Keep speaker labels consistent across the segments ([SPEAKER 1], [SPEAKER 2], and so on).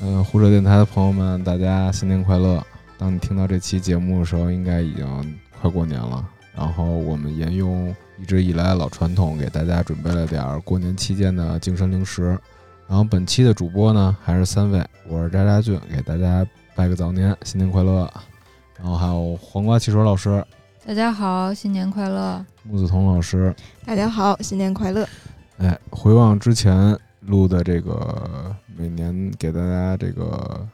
[SPEAKER 1] 嗯，胡扯电台的朋友们，大家新年快乐！当你听到这期节目的时候，应该已经快过年了。然后我们沿用一直以来的老传统，给大家准备了点儿过年期间的精神零食。然后本期的主播呢，还是三位，我是渣渣俊，给大家拜个早年，新年快乐。然后还有黄瓜汽水老师，
[SPEAKER 2] 大家好，新年快乐！
[SPEAKER 1] 木子彤老师，
[SPEAKER 3] 大家好，新年快乐！
[SPEAKER 1] 哎，回望之前录的这个每年给大家这个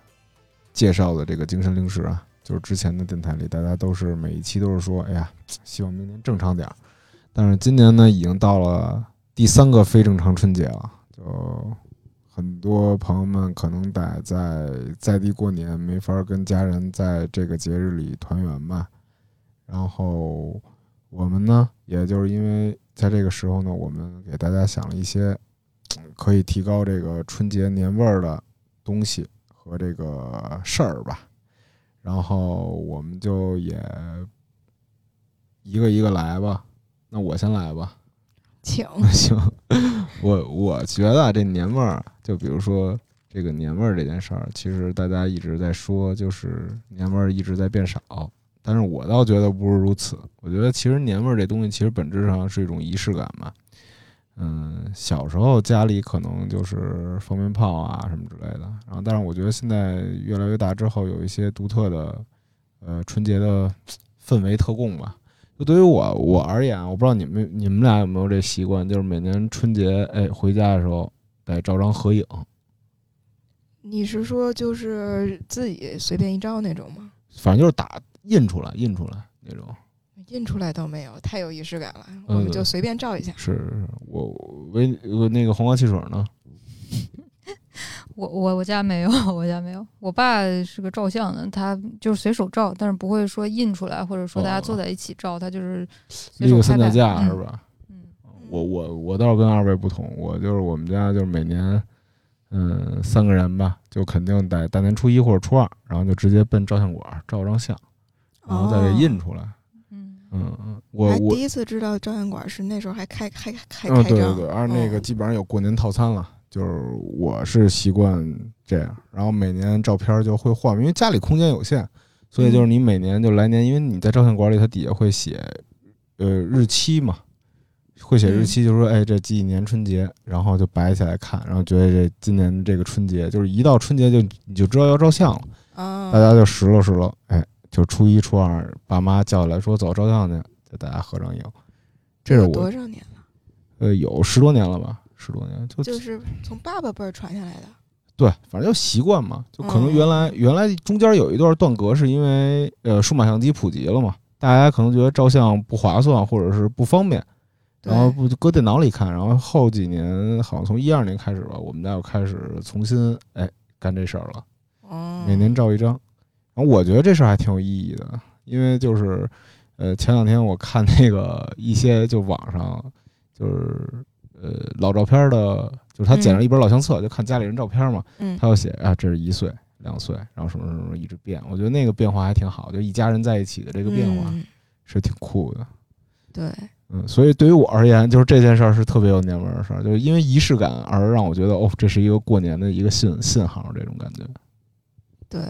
[SPEAKER 1] 介绍的这个精神零食啊，就是之前的电台里，大家都是每一期都是说，哎呀，希望明年正常点儿。但是今年呢，已经到了第三个非正常春节了，就很多朋友们可能得在在地过年，没法跟家人在这个节日里团圆吧。然后我们呢，也就是因为在这个时候呢，我们给大家想了一些可以提高这个春节年味儿的东西和这个事儿吧。然后我们就也一个一个来吧。那我先来吧。
[SPEAKER 3] 请
[SPEAKER 1] 行，我我觉得啊这年味儿，就比如说这个年味儿这件事儿，其实大家一直在说，就是年味儿一直在变少。但是我倒觉得不是如此。我觉得其实年味儿这东西，其实本质上是一种仪式感嘛。嗯，小时候家里可能就是放鞭炮啊什么之类的，然后但是我觉得现在越来越大之后，有一些独特的呃春节的氛围特供吧。就对于我我而言，我不知道你们你们俩有没有这习惯，就是每年春节哎回家的时候得照张合影。
[SPEAKER 3] 你是说就是自己随便一照那种吗？
[SPEAKER 1] 反正就是打印出来印出来那种。
[SPEAKER 3] 印出来都没有，太有仪式感了。我们就随便照一下。
[SPEAKER 1] 是我为我那个黄瓜汽水呢？
[SPEAKER 2] 我我我家没有，我家没有。我爸是个照相的，他就是随手照，但是不会说印出来，或者说大家坐在一起照，他就是
[SPEAKER 1] 一个三脚架是吧？
[SPEAKER 2] 嗯，
[SPEAKER 1] 我我我倒是跟二位不同，我就是我们家就是每年嗯三个人吧，就肯定得大年初一或者初二，然后就直接奔照相馆照张相，然后再给印出来。
[SPEAKER 2] 嗯
[SPEAKER 1] 嗯嗯，我我
[SPEAKER 3] 第一次知道照相馆是那时候还开还开
[SPEAKER 1] 嗯
[SPEAKER 3] 开张，
[SPEAKER 1] 对对对，而那个基本上有过年套餐了。就是我是习惯这样，然后每年照片就会换，因为家里空间有限，所以就是你每年就来年，因为你在照相馆里，它底下会写呃日期嘛，会写日期，就说哎这几几年春节，然后就摆起来看，然后觉得这今年这个春节就是一到春节就你就知道要照相了，
[SPEAKER 3] 啊，
[SPEAKER 1] 大家就拾掇拾掇，哎，就初一初二爸妈叫来说走照相去，就大家合张影，这是我
[SPEAKER 3] 多少年了？
[SPEAKER 1] 呃有十多年了吧。十多年就
[SPEAKER 3] 就是从爸爸辈儿传下来的。
[SPEAKER 1] 对，反正就习惯嘛，就可能
[SPEAKER 3] 嗯
[SPEAKER 1] 原来、原来中间有一段断隔，是因为呃数码相机普及了嘛，大家可能觉得照相不划算或者是不方便，然后不就搁电脑里看，然后后几年好像从一二年开始吧，我们家又开始重新哎干这事儿了，
[SPEAKER 3] 哦，
[SPEAKER 1] 每年照一张，然后我觉得这事儿还挺有意义的，因为就是呃前两天我看那个一些就网上就是。呃，老照片的，就是他捡了一本老相册，就看家里人照片嘛。
[SPEAKER 3] 嗯，
[SPEAKER 1] 他要写啊，这是一岁、两岁，然后什么什么什么一直变。我觉得那个变化还挺好，就一家人在一起的这个变化
[SPEAKER 3] 嗯
[SPEAKER 1] 是挺酷的。
[SPEAKER 3] 对，
[SPEAKER 1] 嗯，所以对于我而言，就是这件事儿是特别有年味儿的事儿，就是因为仪式感而让我觉得哦，这是一个过年的一个信信号，这种感觉。
[SPEAKER 3] 对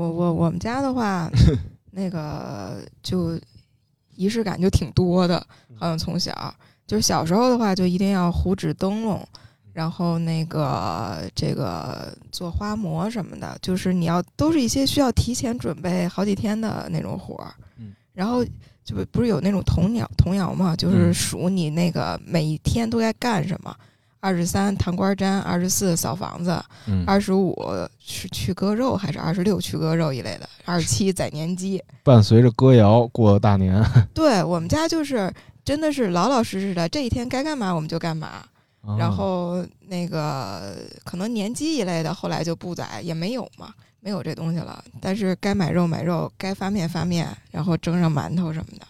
[SPEAKER 3] 我我我们家的话，那个就仪式感就挺多的，好像从小就是小时候的话，就一定要糊纸灯笼，然后那个这个做花馍什么的，就是你要都是一些需要提前准备好几天的那种活儿。
[SPEAKER 1] 嗯，
[SPEAKER 3] 然后就不不是有那种童谣童谣嘛，就是
[SPEAKER 1] 嗯
[SPEAKER 3] 数你那个每一天都该干什么。二十三糖瓜粘，二十四扫房子，
[SPEAKER 1] 嗯，
[SPEAKER 3] 二十五是去割肉还是二十六去割肉一类的，二十七宰年鸡。
[SPEAKER 1] 伴随着歌谣过大年，
[SPEAKER 3] 对我们家就是真的是老老实实的，这一天该干嘛我们就干嘛。然
[SPEAKER 1] 啊
[SPEAKER 3] 后那个可能年鸡一类的，后来就不宰，也没有嘛，没有这东西了。但是该买肉买肉，该发面发面，然后蒸上馒头什么的。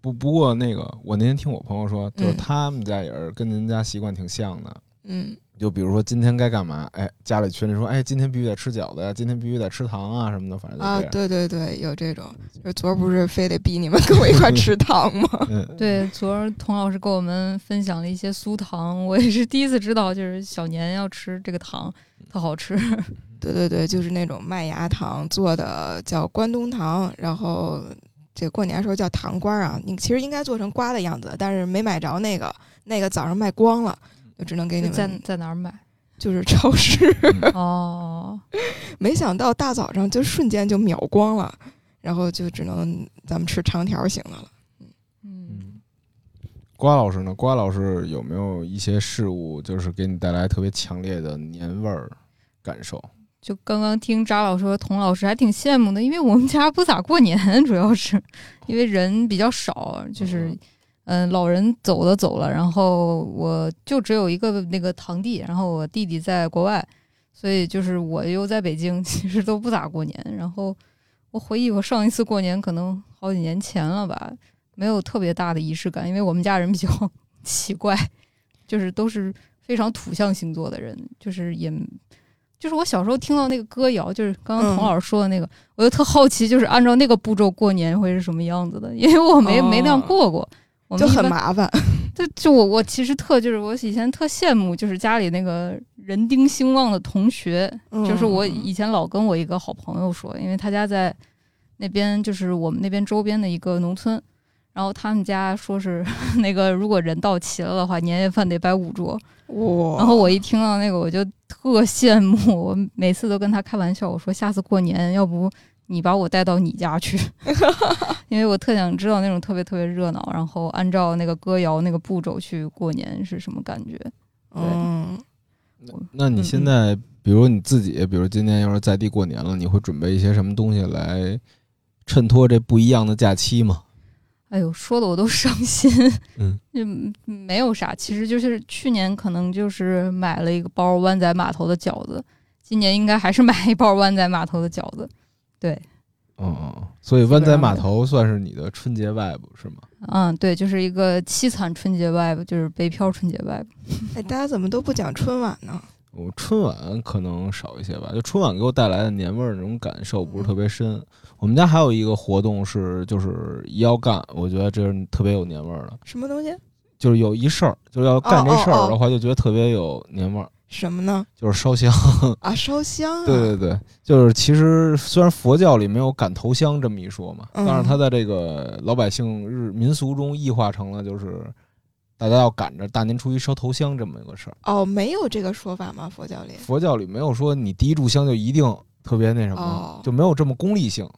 [SPEAKER 1] 不不过那个，我那天听我朋友说，就是
[SPEAKER 3] 嗯
[SPEAKER 1] 他们家也是跟您家习惯挺像的，
[SPEAKER 3] 嗯
[SPEAKER 1] 就比如说今天该干嘛，哎，家里群里说，哎，今天必须得吃饺子呀，今天必须得吃糖啊什么的，反正就
[SPEAKER 3] 啊，对对对，有这种，就昨儿不是非得逼你们跟我一块吃糖吗？
[SPEAKER 1] 嗯，
[SPEAKER 2] 对，昨儿童老师给我们分享了一些酥糖，我也是第一次知道，就是小年要吃这个糖，特好吃。
[SPEAKER 3] 对对对，就是那种麦芽糖做的，叫关东糖，然后这过年时候叫糖瓜儿啊。你其实应该做成瓜的样子，但是没买着那个，那个早上卖光了，就只能给你
[SPEAKER 2] 在
[SPEAKER 3] 们，
[SPEAKER 2] 在哪儿买？
[SPEAKER 3] 就是超市。
[SPEAKER 2] 哦，
[SPEAKER 3] 没想到大早上就瞬间就秒光了，然后就只能咱们吃长条型的了。
[SPEAKER 2] 嗯，
[SPEAKER 1] 嗯，瓜老师呢？瓜老师有没有一些事物，就是给你带来特别强烈的年味儿感受？
[SPEAKER 2] 就刚刚听扎老师和童老师还挺羡慕的，因为我们家不咋过年，主要是因为人比较少，就是嗯、老人走的走了，然后我就只有一个那个堂弟，然后我弟弟在国外，所以就是我又在北京，其实都不咋过年。然后我回忆我上一次过年可能好几年前了吧，没有特别大的仪式感，因为我们家人比较 奇怪，就是都是非常土象星座的人，就是也。就是我小时候听到那个歌谣，就是刚刚童
[SPEAKER 3] 嗯
[SPEAKER 2] 老师说的那个，我就特好奇，就是按照那个步骤过年会是什么样子的，因为我没、没那样
[SPEAKER 3] 哦
[SPEAKER 2] 过过，我们
[SPEAKER 3] 就很麻烦。
[SPEAKER 2] 就就我我其实特就是我以前特羡慕，就是家里那个人丁兴旺的同学，就是我
[SPEAKER 3] 嗯。
[SPEAKER 2] 以前老跟我一个好朋友说，因为他家在那边，就是我们那边周边的一个农村，然后他们家说是 那个如果人到齐了的话，年夜饭得摆五桌。
[SPEAKER 3] 哇，
[SPEAKER 2] 然后我一听到那个，我就特羡慕，我每次都跟他开玩笑，我说下次过年要不你把我带到你家去，因为我特想知道那种特别特别热闹，然后按照那个歌谣那个步骤去过年是什么感觉。
[SPEAKER 3] 嗯，
[SPEAKER 1] 那你现在，比如你自己，比如今年要是在地过年了，你会准备一些什么东西来衬托这不一样的假期吗？
[SPEAKER 2] 哎呦，说的我都伤心。
[SPEAKER 1] 嗯，
[SPEAKER 2] 嗯，没有啥，其实就是去年可能就是买了一个包湾仔码头的饺子，今年应该还是买一包湾仔码头的饺子。对，
[SPEAKER 1] 哦，所以湾仔码头算是你的春节 vibe 是吗？
[SPEAKER 2] 嗯，对，就是一个凄惨春节 vibe，就是北漂春节 vibe。
[SPEAKER 3] 哎，大家怎么都不讲春晚呢？
[SPEAKER 1] 我春晚可能少一些吧，就春晚给我带来的年味儿那种感受不是特别深。我们家还有一个活动是，就是要干，我觉得这是特别有年味儿的，
[SPEAKER 3] 什么东西？
[SPEAKER 1] 就是有一事儿，就是要干这事儿的话，就觉得特别有年味儿，
[SPEAKER 3] 什么呢？
[SPEAKER 1] 就是烧香。
[SPEAKER 3] 啊，烧香啊！
[SPEAKER 1] 对对对，就是其实虽然佛教里没有赶头香这么一说嘛，
[SPEAKER 3] 嗯
[SPEAKER 1] 但是它在这个老百姓日民俗中异化成了就是大家要赶着大年初一烧头香这么一个事儿。
[SPEAKER 3] 哦，没有这个说法吗？佛教里？
[SPEAKER 1] 佛教里没有说你第一炷香就一定特别那什么，
[SPEAKER 3] 哦
[SPEAKER 1] 就没有这么功利性，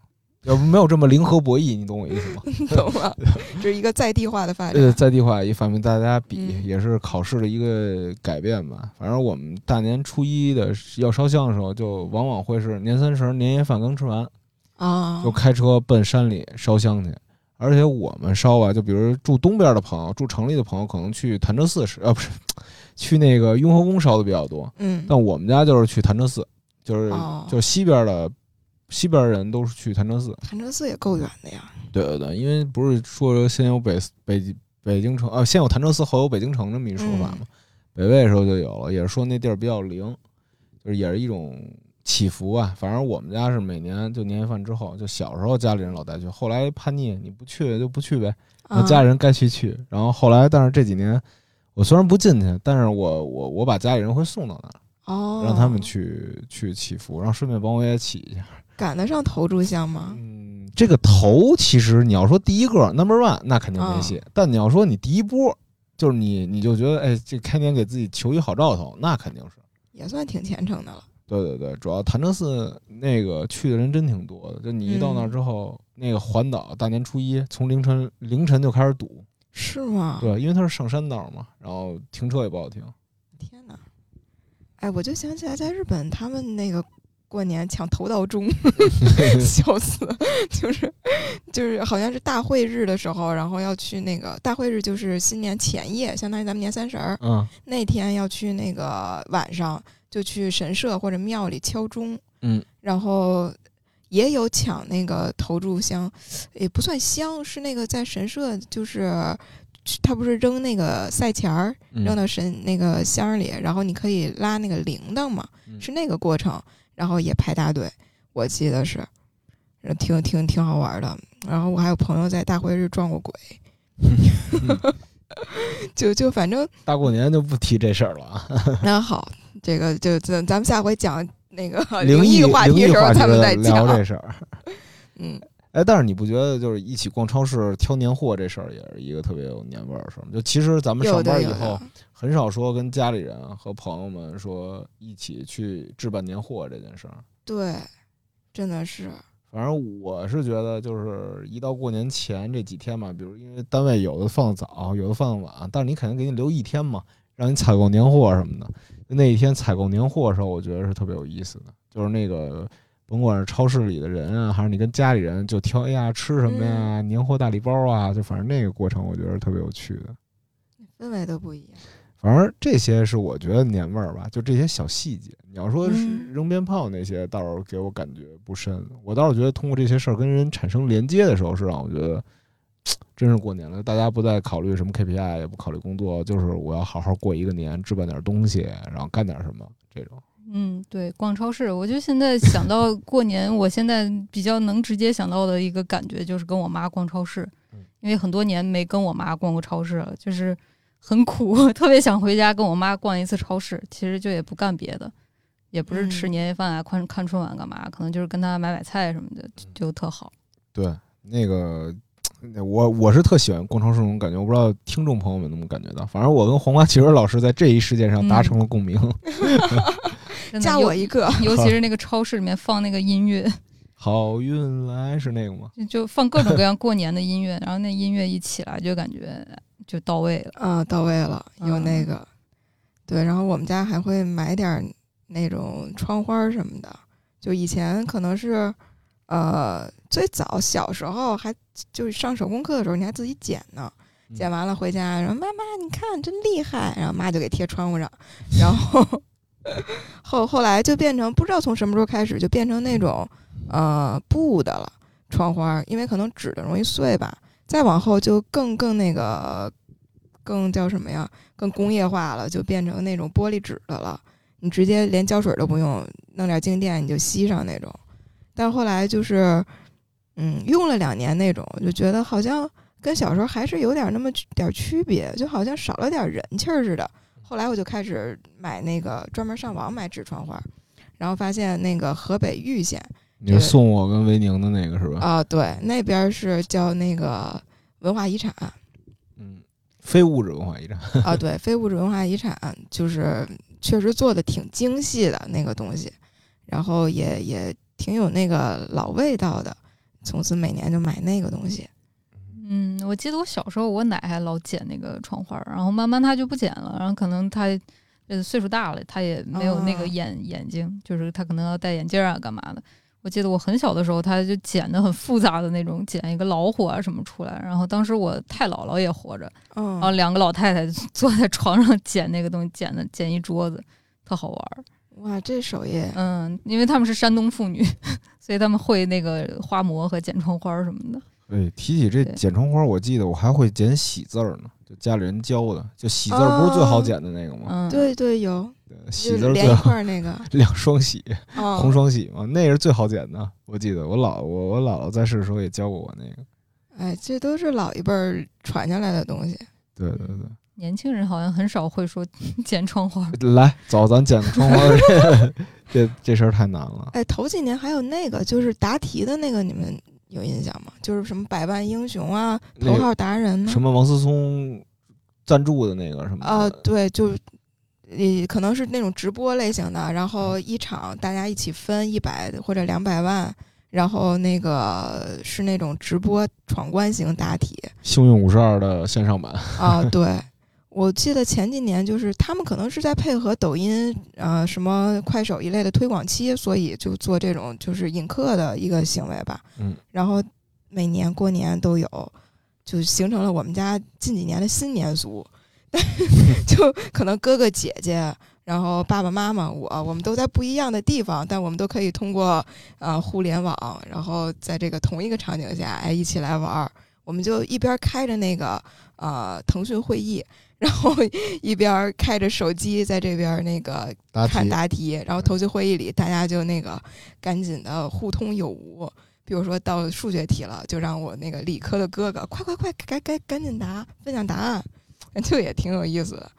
[SPEAKER 1] 要不没有这么零和博弈，你懂我意思吗？
[SPEAKER 3] 懂了，这是一个在地化的发
[SPEAKER 1] 呃，
[SPEAKER 3] 展。
[SPEAKER 1] 在地化一方面，大家比
[SPEAKER 3] 嗯
[SPEAKER 1] 也是考试的一个改变吧。反正我们大年初一的要烧香的时候，就往往会是年三十年夜饭刚吃完，
[SPEAKER 3] 啊，
[SPEAKER 1] 就开车奔山里烧香去。而且我们烧啊，就比如住东边的朋友，住城里的朋友，可能去潭柘寺是，呃，不是，去那个雍和宫烧的比较多。
[SPEAKER 3] 嗯，
[SPEAKER 1] 但我们家就是去潭柘寺，就是
[SPEAKER 3] 哦
[SPEAKER 1] 就西边的西边人都是去潭柘寺。
[SPEAKER 3] 潭柘寺也够远的呀。
[SPEAKER 1] 对对对，因为不是说先有北北北京城啊，先有潭柘寺，后有北京城这么一说法嘛。北魏的时候就有了，也是说那地儿比较灵，就是也是一种祈福啊。反正我们家是每年就年夜饭之后，就小时候家里人老带去，后来叛逆，你不去就不去呗，那
[SPEAKER 3] 啊
[SPEAKER 1] 家里人该去去。然后后来，但是这几年我虽然不进去，但是我我我把家里人会送到那儿。
[SPEAKER 3] 哦，
[SPEAKER 1] 让他们去去祈福，然后顺便帮我也祈一下。
[SPEAKER 3] 赶得上头炷香吗？
[SPEAKER 1] 嗯，这个头其实你要说第一个 number one，那肯定没戏。但你要说你第一波，就是你你就觉得哎，这开年给自己求一好兆头，那肯定是。
[SPEAKER 3] 也算挺虔诚的了。
[SPEAKER 1] 对对对，主要潭柘寺那个去的人真挺多的，就你一到那儿之后，那个环岛大年初一从凌晨凌晨就开始堵，
[SPEAKER 3] 是吗？
[SPEAKER 1] 对，因为它是上山道嘛，然后停车也不好停。
[SPEAKER 3] 天哪！哎，我就想起来，在日本他们那个过年抢头道钟，笑死了！就是就是好像是大会日的时候，然后要去那个大会日，就是新年前夜，相当于咱们年三十儿
[SPEAKER 1] 嗯
[SPEAKER 3] 那天要去那个晚上就去神社或者庙里敲钟，
[SPEAKER 1] 嗯，
[SPEAKER 3] 然后。也有抢那个投炷香，也不算香，是那个在神社就是他不是扔那个赛钱儿，
[SPEAKER 1] 嗯
[SPEAKER 3] 扔到神那个箱里，然后你可以拉那个铃铛嘛，
[SPEAKER 1] 嗯
[SPEAKER 3] 是那个过程，然后也排大队，我记得是，呃挺挺挺好玩的。然后我还有朋友在大会日撞过鬼，就就反正
[SPEAKER 1] 大过年就不提这事儿了啊。
[SPEAKER 3] 那好，这个就咱咱们下回讲那个
[SPEAKER 1] 灵
[SPEAKER 3] 异话题的时候，咱们再
[SPEAKER 1] 聊
[SPEAKER 3] 讲。
[SPEAKER 1] 这事儿。
[SPEAKER 3] 嗯，
[SPEAKER 1] 哎，但是你不觉得就是一起逛超市挑年货这事儿也是一个特别有年味儿的事儿吗？就其实咱们上班以后，很少说跟家里人和朋友们说一起去置办年货这件事儿。
[SPEAKER 3] 对，真的是，
[SPEAKER 1] 反正我是觉得，就是一到过年前这几天嘛，比如因为单位有的放早，有的放晚，但是你肯定给你留一天嘛，让你采购年货什么的。那一天采购年货的时候，我觉得是特别有意思的，就是那个甭管是超市里的人啊，还是你跟家里人就挑，哎呀吃什么呀，年货大礼包啊，就反正那个过程我觉得是特别有趣的。
[SPEAKER 3] 氛围都不一样。
[SPEAKER 1] 反正这些是我觉得年味儿吧，就这些小细节。你要说是
[SPEAKER 3] 嗯
[SPEAKER 1] 扔鞭炮那些，倒是给我感觉不深。我倒是觉得通过这些事儿跟人产生连接的时候，是让我觉得 真是过年了。大家不再考虑什么 KPI，也不考虑工作，就是我要好好过一个年，置办点东西，然后干点什么这种。
[SPEAKER 2] 嗯，对，逛超市，我就现在想到 过年，我现在比较能直接想到的一个感觉就是跟我妈逛超市
[SPEAKER 1] 嗯，
[SPEAKER 2] 因为很多年没跟我妈逛过超市了，就是很苦，特别想回家跟我妈逛一次超市。其实就也不干别的，也不是吃
[SPEAKER 3] 嗯
[SPEAKER 2] 年夜饭啊、看看春晚干嘛，可能就是跟她买买菜什么的，就就特好。
[SPEAKER 1] 对，那个 我我是特喜欢逛超市那种感觉，我不知道听众朋友们能不能感觉到。反正我跟黄瓜其实老师在这一事件上达成了共鸣。
[SPEAKER 3] 加我一个，
[SPEAKER 2] 尤其是那个超市里面放那个音乐，
[SPEAKER 1] 好运来是那个吗？
[SPEAKER 2] 就就放各种各样过年的音乐，然后那音乐一起来就感觉就到位了。
[SPEAKER 3] 啊，到位了，有
[SPEAKER 2] 嗯
[SPEAKER 3] 那个，对，然后我们家还会买点儿那种窗花什么的，就以前可能是，呃，最早小时候还就是上手工课的时候，你还自己剪呢，
[SPEAKER 1] 嗯
[SPEAKER 3] 剪完了回家，然后妈妈你看真厉害，然后妈就给贴窗户上，然后后后来就变成不知道从什么时候开始就变成那种呃布的了窗花儿，因为可能纸的容易碎吧，再往后就更更那个更叫什么呀？更工业化了，就变成那种玻璃纸的了。你直接连胶水都不用，弄点静电你就吸上那种。但后来就是，嗯，用了两年那种，就觉得好像跟小时候还是有点那么点儿区别，就好像少了点人气儿似的。后来我就开始买那个专门上网买纸窗花，然后发现那个河北玉县
[SPEAKER 1] 你送我跟维宁的那个是吧？
[SPEAKER 3] 啊、对，那边是叫那个文化遗产。
[SPEAKER 1] 嗯，非物质文化遗产。
[SPEAKER 3] 啊，对，非物质文化遗产就是确实做的挺精细的那个东西，然后也也挺有那个老味道的，从此每年就买那个东西。
[SPEAKER 2] 嗯，我记得我小时候，我奶还老剪那个窗花儿，然后慢慢她就不剪了，然后可能她呃岁数大了，她也没有那个
[SPEAKER 3] 啊
[SPEAKER 2] 眼、眼睛，就是她可能要戴眼镜儿啊，干嘛的。我记得我很小的时候，她就剪的很复杂的那种，剪一个老虎啊什么出来。然后当时我太姥姥也活着，然后
[SPEAKER 3] 嗯，
[SPEAKER 2] 两个老太太坐在床上 剪那个东西，剪的剪一桌子，特好玩儿。
[SPEAKER 3] 哇，这手艺，
[SPEAKER 2] 嗯，因为他们是山东妇女，所以他们会那个花模和剪窗花儿什么的。
[SPEAKER 1] 对，提起这剪窗花，我记得我还会剪喜字儿呢，就家里人教的。就喜字儿不是最好剪的那个吗？
[SPEAKER 2] 嗯，
[SPEAKER 3] 对对有，
[SPEAKER 1] 对喜字
[SPEAKER 3] 是连一
[SPEAKER 1] 儿最好
[SPEAKER 3] 块儿那个，
[SPEAKER 1] 两双喜，
[SPEAKER 3] 嗯
[SPEAKER 1] 红双喜嘛，那是最好剪的。我记得我姥我我姥姥在世的时候也教过我那个。
[SPEAKER 3] 哎，这都是老一辈儿传下来的东西。
[SPEAKER 1] 对对对。
[SPEAKER 2] 年轻人好像很少会说 剪窗花儿。
[SPEAKER 1] 来，走，咱剪个窗花儿，这这这事儿太难了。
[SPEAKER 3] 哎，头几年还有那个就是答题的那个，你们有印象吗？就是什么百万英雄啊，头号达人呢？
[SPEAKER 1] 什么王思聪赞助的那个什么
[SPEAKER 3] 啊，
[SPEAKER 1] 的
[SPEAKER 3] 对，就也可能是那种直播类型的，然后一场大家一起分一百或者两百万，然后那个是那种直播闯关型答题
[SPEAKER 1] 幸运五十二的线上版。
[SPEAKER 3] 啊。对，我记得前几年就是他们可能是在配合抖音呃什么快手一类的推广期，所以就做这种就是引客的一个行为吧。
[SPEAKER 1] 嗯，
[SPEAKER 3] 然后每年过年都有，就形成了我们家近几年的新年俗。就可能哥哥姐姐，然后爸爸妈妈我，我们都在不一样的地方，但我们都可以通过呃互联网，然后在这个同一个场景下，哎，一起来玩儿。我们就一边开着那个呃腾讯会议，然后一边开着手机在这边那个
[SPEAKER 1] 答
[SPEAKER 3] 看
[SPEAKER 1] 题，
[SPEAKER 3] 答题，然后腾讯会议里大家就那个赶紧的互通有无。比如说到数学题了，就让我那个理科的哥哥快快快赶赶赶紧答，分享答案，就也挺有意思的。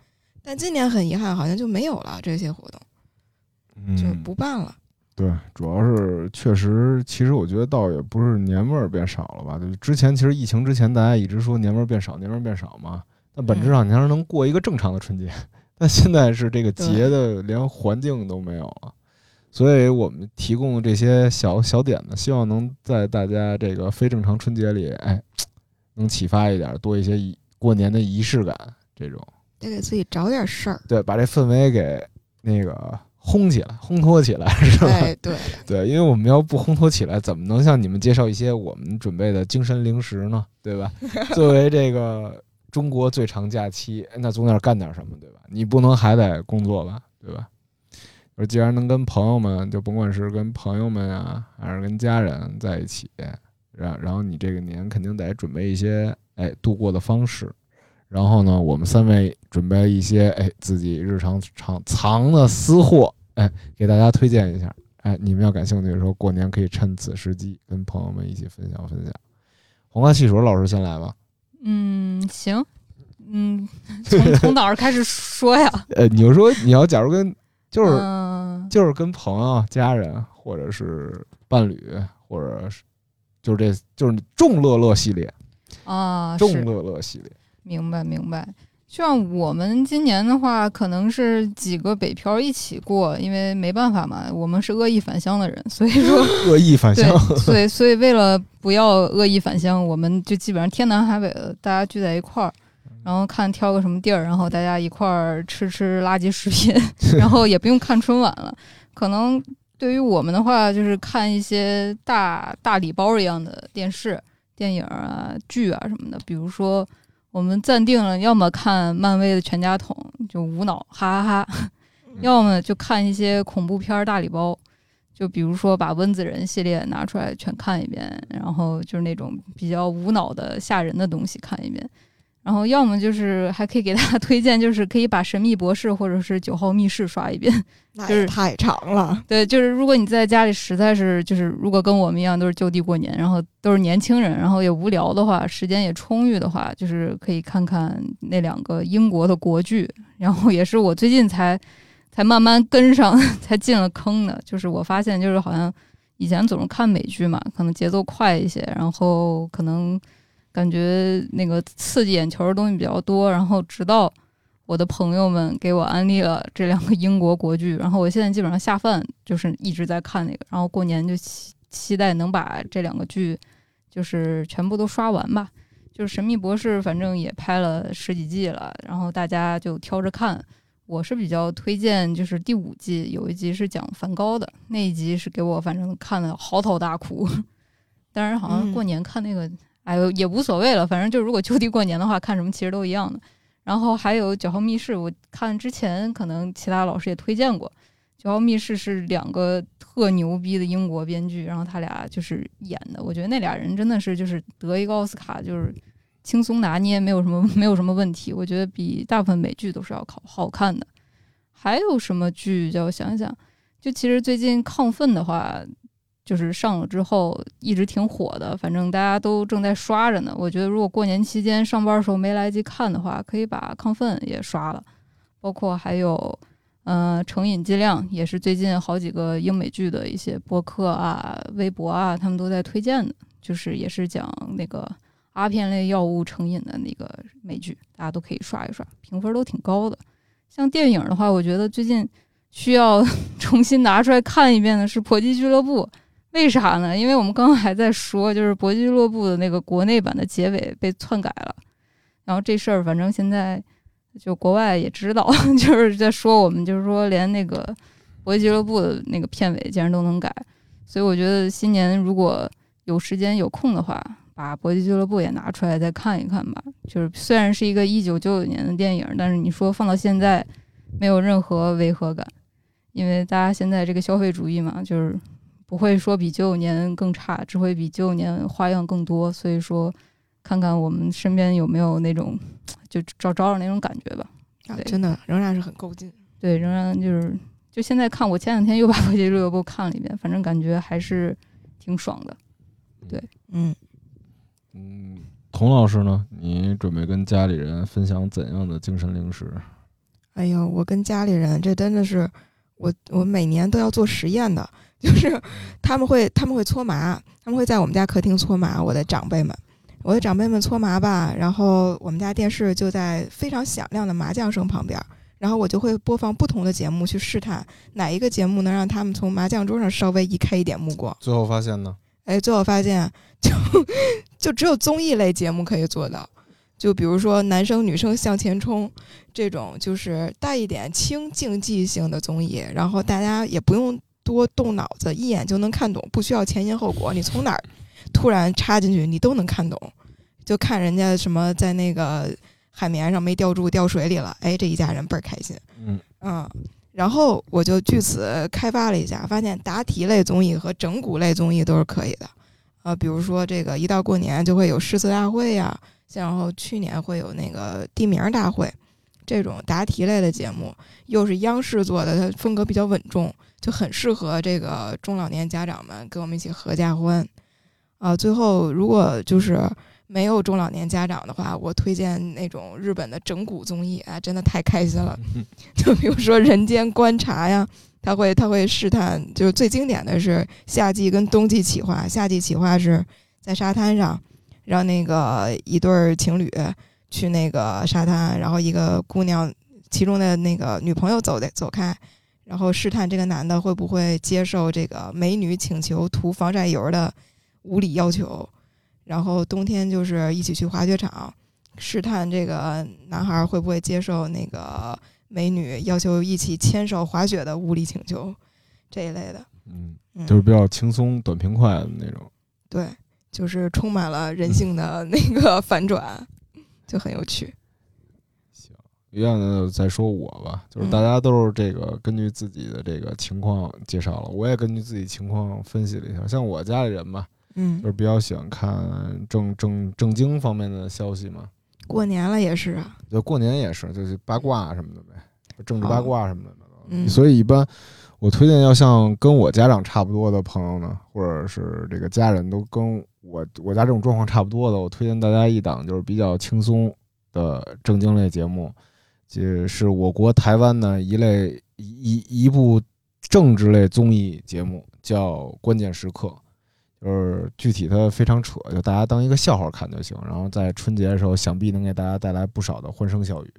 [SPEAKER 3] 但今年很遗憾，好像就没有了这些活动，就
[SPEAKER 1] 嗯，
[SPEAKER 3] 不办了。
[SPEAKER 1] 对，主要是确实，其实我觉得倒也不是年味儿变少了吧。就之前其实疫情之前，大家一直说年味儿变少，年味儿变少嘛。但本质上你还是能过一个正常的春节。但现在是这个节的连环境都没有了，所以我们提供这些小小点子，希望能在大家这个非正常春节里，哎，能启发一点，多一些仪过年的仪式感。这种
[SPEAKER 3] 得给自己找点事儿。
[SPEAKER 1] 对，把这氛围给那个烘起来、烘托起来，是吧？
[SPEAKER 3] 哎，对，
[SPEAKER 1] 对，因为我们要不烘托起来，怎么能向你们介绍一些我们准备的精神零食呢？对吧？作为这个中国最长假期，那总得干点什么，对吧？你不能还得工作吧，对吧？而既然能跟朋友们，就甭管是跟朋友们啊，还是跟家人在一起，然然后你这个年肯定得准备一些哎度过的方式。然后呢，我们三位准备一些哎自己日常常藏的私货，哎，给大家推荐一下。哎，你们要感兴趣的时候，过年可以趁此时机跟朋友们一起分享分享。黄瓜汽水老师先来吧。
[SPEAKER 2] 嗯，行，嗯，从从哪儿开始说呀？
[SPEAKER 1] 呃，你就说你要假如跟就是、
[SPEAKER 2] 嗯
[SPEAKER 1] 就是跟朋友、家人或者是伴侣，或者是就是这就是众乐乐系列，
[SPEAKER 2] 啊，
[SPEAKER 1] 众乐乐系列。
[SPEAKER 2] 明白明白。像我们今年的话，可能是几个北漂一起过，因为没办法嘛，我们是恶意返乡的人，所以说
[SPEAKER 1] 恶意返
[SPEAKER 2] 对
[SPEAKER 1] 乡，，
[SPEAKER 2] 所以所以为了不要恶意返乡，我们就基本上天南海北的大家聚在一块儿，然后看挑个什么地儿，然后大家一块儿吃吃垃圾食品，然后也不用看春晚了。可能对于我们的话，就是看一些大大礼包一样的电视、电影啊、剧啊什么的，比如说。我们暂定了，要么看漫威的全家桶，就无脑哈哈哈，要么就看一些恐怖片儿大礼包，就比如说把温子仁系列拿出来全看一遍，然后就是那种比较无脑的吓人的东西看一遍，然后要么就是还可以给大家推荐，就是可以把《神秘博士》或者是《九号密室》刷一遍。就是
[SPEAKER 3] 太长了。
[SPEAKER 2] 对，就是如果你在家里实在是就是如果跟我们一样都是就地过年，然后都是年轻人，然后也无聊的话，时间也充裕的话，就是可以看看那两个英国的国剧，然后也是我最近才才慢慢跟上，才进了坑的。就是我发现，就是好像以前总是看美剧嘛，可能节奏快一些，然后可能感觉那个刺激眼球的东西比较多，然后直到我的朋友们给我安利了这两个英国国剧，然后我现在基本上下饭就是一直在看那个，然后过年就期期待能把这两个剧就是全部都刷完吧。就是《神秘博士》，反正也拍了十几季了，然后大家就挑着看。我是比较推荐，就是第五季有一集是讲梵高的，那一集是给我反正看的嚎啕大哭。当然，好像过年看那个，哎呦也无所谓了，反正就如果就地过年的话，看什么其实都一样的。然后还有《九号密室》，我看之前可能其他老师也推荐过，《九号密室》是两个特牛逼的英国编剧，然后他俩就是演的，我觉得那俩人真的是就是得一个奥斯卡就是轻松拿捏，没有什么没有什么问题，我觉得比大部分美剧都是要好好看的。还有什么剧叫我想想，就其实最近亢奋的话。就是上了之后一直挺火的，反正大家都正在刷着呢。我觉得如果过年期间上班的时候没来得及看的话，可以把《亢奋》也刷了，包括还有呃《成瘾剂量》，也是最近好几个英美剧的一些播客啊、微博啊，他们都在推荐的，就是也是讲那个阿片类药物成瘾的那个美剧，大家都可以刷一刷，评分都挺高的。像电影的话，我觉得最近需要 重新拿出来看一遍的是《搏击俱乐部》。为啥呢？因为我们刚刚还在说，就是《搏击俱乐部》的那个国内版的结尾被篡改了，然后这事儿反正现在就国外也知道，就是在说我们就是说连那个《搏击俱乐部》的那个片尾竟然都能改，所以我觉得新年如果有时间有空的话，把《搏击俱乐部》也拿出来再看一看吧。就是虽然是一个一九九九年的电影，但是你说放到现在没有任何违和感，因为大家现在这个消费主义嘛，就是。不会说比九九年更差，只会比九九年花样更多。所以说，看看我们身边有没有那种就找找找那种感觉吧。对
[SPEAKER 3] 啊真的仍然是很够劲。
[SPEAKER 2] 对，仍然就是就现在看，我前两天又把《破解俱乐部》看了一遍，反正感觉还是挺爽的。
[SPEAKER 3] 对嗯，
[SPEAKER 1] 嗯，童老师呢？你准备跟家里人分享怎样的精神零食？
[SPEAKER 3] 哎呦，我跟家里人这真的是我我每年都要做实验的，就是他们会他们会搓麻，他们会在我们家客厅搓麻，我的长辈们。我的长辈们搓麻吧，然后我们家电视就在非常响亮的麻将声旁边，然后我就会播放不同的节目去试探哪一个节目能让他们从麻将桌上稍微移开一点目光。
[SPEAKER 1] 最后发现呢？
[SPEAKER 3] 哎，最后发现就就只有综艺类节目可以做到，就比如说男生女生向前冲这种，就是带一点轻竞技性的综艺，然后大家也不用多动脑子，一眼就能看懂，不需要前因后果，你从哪儿突然插进去，你都能看懂。就看人家什么在那个海绵上没吊住掉水里了，哎，这一家人倍儿开心。
[SPEAKER 1] 嗯
[SPEAKER 3] 嗯，然后我就据此开发了一下，发现答题类综艺和整蛊类综艺都是可以的。呃，比如说这个一到过年就会有诗词大会呀，像然后去年会有那个地名大会，这种答题类的节目，又是央视做的，它风格比较稳重，就很适合这个中老年家长们跟我们一起合家欢。啊、最后如果就是没有中老年家长的话，我推荐那种日本的整蛊综艺啊，真的太开心了。就比如说《人间观察》呀，他会他会试探，就是最经典的是夏季跟冬季企划。夏季企划是在沙滩上，让那个一对儿情侣去那个沙滩，然后一个姑娘其中的那个女朋友走的走开，然后试探这个男的会不会接受这个美女请求涂防晒油的无理要求。然后冬天就是一起去滑雪场，试探这个男孩会不会接受那个美女要求一起牵手滑雪的无理请求这一类的。
[SPEAKER 1] 嗯，
[SPEAKER 3] 嗯，
[SPEAKER 1] 就是比较轻松、短平快的那种。
[SPEAKER 3] 对，就是充满了人性的那个反转，就很有趣。
[SPEAKER 1] 一样的再说我吧，就是大家都是这个根据自己的这个情况介绍了，我也根据自己情况分析了一下。像我家里人吧，
[SPEAKER 3] 嗯
[SPEAKER 1] 就，是比较喜欢看正正正经方面的消息嘛，
[SPEAKER 3] 过年了也是啊。
[SPEAKER 1] 就过年也是，就是八卦什么的呗，政治八卦什么的。
[SPEAKER 3] 嗯，
[SPEAKER 1] 所以一般我推荐要像跟我家长差不多的朋友呢，或者是这个家人都跟我我家这种状况差不多的，我推荐大家一档就是比较轻松的正经类节目，这是我国台湾的一类一一一部政治类综艺节目，叫《关键时刻》。就是具体它非常扯，就大家当一个笑话看就行。然后在春节的时候，想必能给大家带来不少的欢声笑语。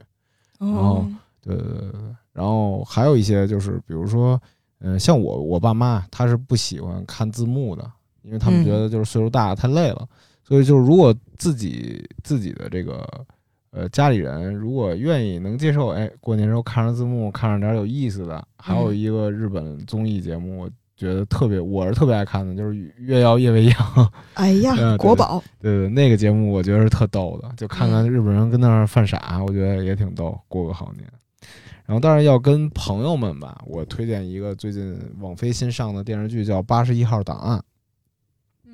[SPEAKER 3] 然
[SPEAKER 1] 后对对对，然后还有一些就是，比如说，嗯、像我我爸妈他是不喜欢看字幕的，因为他们
[SPEAKER 3] 嗯
[SPEAKER 1] 觉得就是岁数大了太累了，所以就是如果自己自己的这个呃家里人如果愿意能接受，哎，过年时候看着字幕，看着点有意思的，还有
[SPEAKER 3] 嗯
[SPEAKER 1] 一个日本综艺节目，我觉得特别我是特别爱看的，就是《月曜夜未央》。
[SPEAKER 3] 哎呀，
[SPEAKER 1] 嗯
[SPEAKER 3] 国宝。
[SPEAKER 1] 对对，那个节目我觉得是特逗的，就看看日本人跟那儿犯傻，我觉得也挺逗，过个好年。然后当然要跟朋友们吧，我推荐一个最近网飞新上的电视剧叫《八十一号档案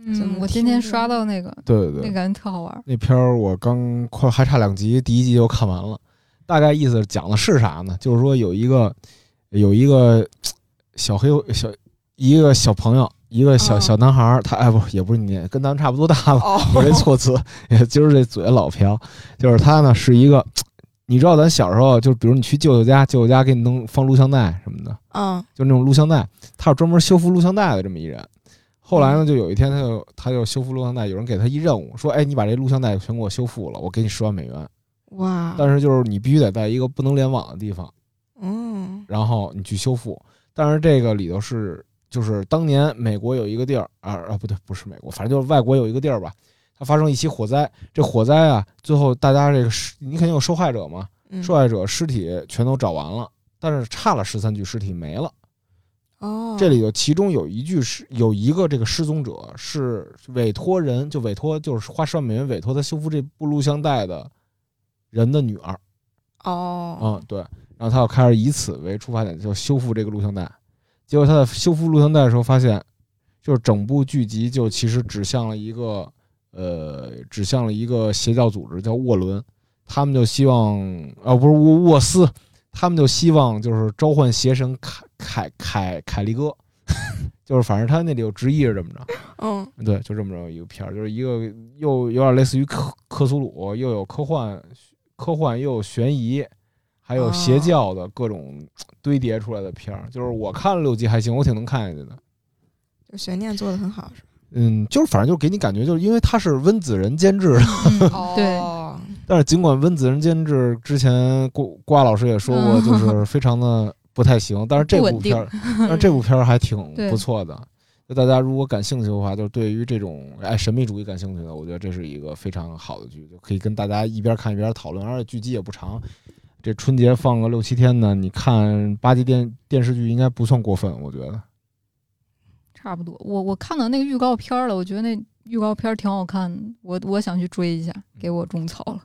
[SPEAKER 2] 嗯，我今天刷到那个，》。
[SPEAKER 1] 对对对，
[SPEAKER 2] 那感觉特好玩儿。
[SPEAKER 1] 那片儿我刚快还差两集，第一集就看完了。大概意思讲的是啥呢？就是说有一个有一个小黑小一个小朋友，一个小
[SPEAKER 3] 哦
[SPEAKER 1] 小男孩儿，他哎不也不是你跟咱们差不多大吧？
[SPEAKER 3] 哦，
[SPEAKER 1] 我这措辞，也今儿这嘴老瓢，就是他呢是一个，你知道咱小时候，就比如你去舅舅家，舅舅家给你弄放录像带什么的，
[SPEAKER 3] 嗯
[SPEAKER 1] 就那种录像带，他是专门修复录像带的这么一人。后来呢，就有一天他就他就修复录像带，有人给他一任务，说，哎，你把这录像带全给我修复了，我给你十万美元，
[SPEAKER 3] 哇，
[SPEAKER 1] 但是就是你必须得在一个不能联网的地方，
[SPEAKER 3] 嗯
[SPEAKER 1] 然后你去修复。但是这个里头是，就是当年美国有一个地儿啊啊不对，不是美国，反正就是外国有一个地儿吧，它发生一起火灾。这火灾啊，最后大家这个尸，你肯定有受害者嘛，
[SPEAKER 3] 嗯
[SPEAKER 1] 受害者尸体全都找完了，但是差了十三具尸体没了。
[SPEAKER 3] 哦，
[SPEAKER 1] 这里头其中有一具是有一个这个失踪者是委托人，就委托就是花十万美元委托他修复这部录像带的人的女儿。
[SPEAKER 3] 哦，
[SPEAKER 1] 嗯，对，然后他要开始以此为出发点，就修复这个录像带。结果他在修复录像带的时候，发现就是整部剧集就其实指向了一个呃，指向了一个邪教组织叫沃伦，他们就希望，啊，不是沃沃斯，他们就希望就是召唤邪神凯凯凯凯利哥，就是反正他那里有直译是这么着，
[SPEAKER 3] 嗯。
[SPEAKER 1] 对，就这么着一个片儿，就是一个又有点类似于克克苏鲁，又有科幻科幻又有悬疑，还有邪教的各种堆叠出来的片儿，就是我看了六集还行，我挺能看下去的。
[SPEAKER 3] 就悬念做的很好，是吧？
[SPEAKER 1] 嗯，就是反正就是给你感觉，就是因为他是温子仁监制的，
[SPEAKER 2] 嗯，对，
[SPEAKER 3] 哦
[SPEAKER 1] 但是尽管温子仁监制之前瓜瓜老师也说过，
[SPEAKER 2] 嗯
[SPEAKER 1] 就是非常的不太行，但是这部片儿，但是这部片儿还挺不错的。就大家如果感兴趣的话，就是对于这种哎神秘主义感兴趣的，我觉得这是一个非常好的剧，就可以跟大家一边看一边讨论，而且剧集也不长。这春节放个六七天呢，你看八集电电视剧应该不算过分，我觉得。
[SPEAKER 2] 差不多。我我看到那个预告片儿了，我觉得那预告片儿挺好看的，我我想去追一下，给我种草了。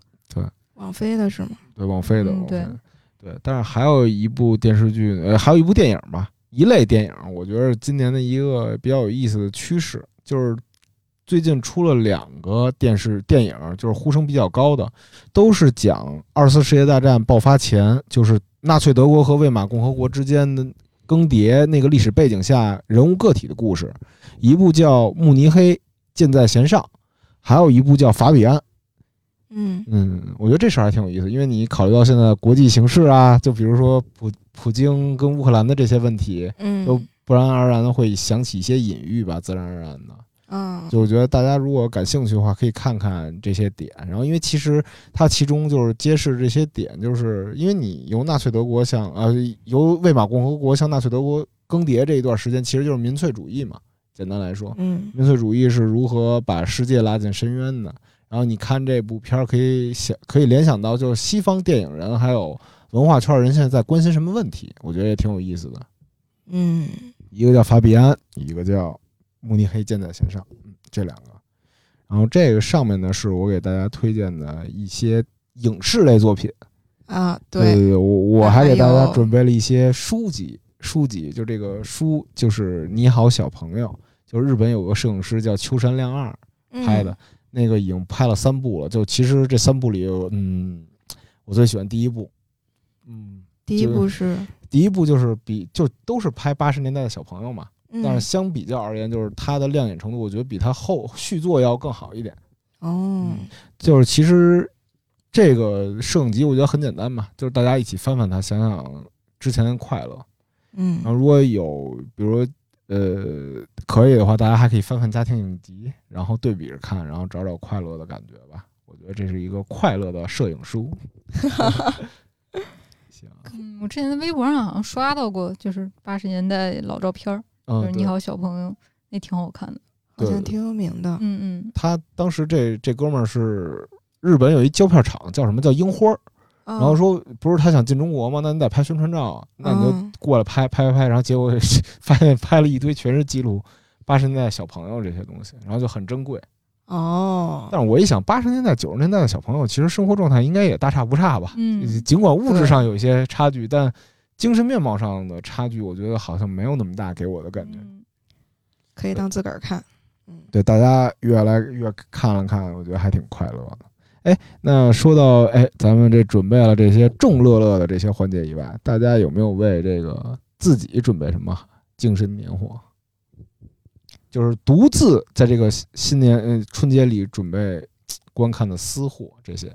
[SPEAKER 3] 网飞的是吗？
[SPEAKER 1] 对，网飞的，
[SPEAKER 2] 对，
[SPEAKER 1] 但是还有一部电视剧，呃，还有一部电影吧，一类电影，我觉得今年的一个比较有意思的趋势，就是最近出了两个电视电影，就是呼声比较高的，都是讲二次世界大战爆发前，就是纳粹德国和魏玛共和国之间的更迭那个历史背景下人物个体的故事，一部叫《慕尼黑箭在弦上》，还有一部叫《法比安》。
[SPEAKER 3] 嗯
[SPEAKER 1] 嗯，我觉得这事儿还挺有意思，因为你考虑到现在国际形势啊，就比如说普普京跟乌克兰的这些问题，
[SPEAKER 3] 嗯
[SPEAKER 1] 都不然而然的会想起一些隐喻吧，自然而然的。
[SPEAKER 3] 嗯，
[SPEAKER 1] 就我觉得大家如果感兴趣的话，可以看看这些点。然后，因为其实它其中就是揭示这些点，就是因为你由纳粹德国向呃由魏玛共和国向纳粹德国更迭这一段时间，其实就是民粹主义嘛。简单来说，
[SPEAKER 3] 嗯
[SPEAKER 1] 民粹主义是如何把世界拉进深渊的。然后你看这部片儿，可以想可以联想到，就是西方电影人还有文化圈人现在在关心什么问题，我觉得也挺有意思的。
[SPEAKER 3] 嗯
[SPEAKER 1] 一个叫法比安，一个叫慕尼黑箭在弦上，嗯，这两个。然后这个上面呢，是我给大家推荐的一些影视类作品。
[SPEAKER 3] 啊，
[SPEAKER 1] 对
[SPEAKER 3] 对，
[SPEAKER 1] 对，我我还给大家准备了一些书籍，书籍就这个书就是《你好小朋友》，就日本有个摄影师叫秋山亮二
[SPEAKER 3] 嗯
[SPEAKER 1] 拍的，那个已经拍了三部了。就其实这三部里，嗯，我最喜欢第一部，嗯，
[SPEAKER 3] 第一部是，
[SPEAKER 1] 第一部就是比就都是拍八十年代的小朋友嘛，
[SPEAKER 3] 嗯
[SPEAKER 1] 但是相比较而言，就是它的亮眼程度，我觉得比它后续作要更好一点。
[SPEAKER 3] 哦，
[SPEAKER 1] 就是其实这个摄影集我觉得很简单嘛，就是大家一起翻翻它，想想之前的快乐。
[SPEAKER 3] 嗯
[SPEAKER 1] 然后如果有比如呃可以的话，大家还可以翻翻家庭影集，然后对比着看，然后找找快乐的感觉吧。我觉得这是一个快乐的摄影书。行，
[SPEAKER 2] 嗯，我之前在微博上好像刷到过，就是八十年代老照片儿，就是你好小朋友，那挺好看的。
[SPEAKER 3] 好像挺有名的，
[SPEAKER 2] 嗯嗯，
[SPEAKER 1] 他当时这这哥们儿是日本有一胶片厂，叫什么叫樱花儿，
[SPEAKER 3] 然
[SPEAKER 1] 然后说不是他想进中国吗？那你得拍宣传照啊，那你就
[SPEAKER 3] 嗯
[SPEAKER 1] 过来拍拍拍拍，然后结果 发现拍了一堆全是记录八十年代小朋友这些东西，然后就很珍贵。
[SPEAKER 3] 哦，
[SPEAKER 1] 但是我一想，八十年代九十年代的小朋友其实生活状态应该也大差不差吧，
[SPEAKER 2] 嗯，
[SPEAKER 1] 尽管物质上有一些差距，但精神面貌上的差距，我觉得好像没有那么大，给我的感觉。
[SPEAKER 2] 嗯
[SPEAKER 3] 可以当自个儿看，嗯
[SPEAKER 1] 对，大家越来越看了看，我觉得还挺快乐的。哎，那说到哎，咱们这准备了这些众乐乐的这些环节以外，大家有没有为这个自己准备什么精神年货？就是独自在这个新新年呃春节里准备观看的私货这些。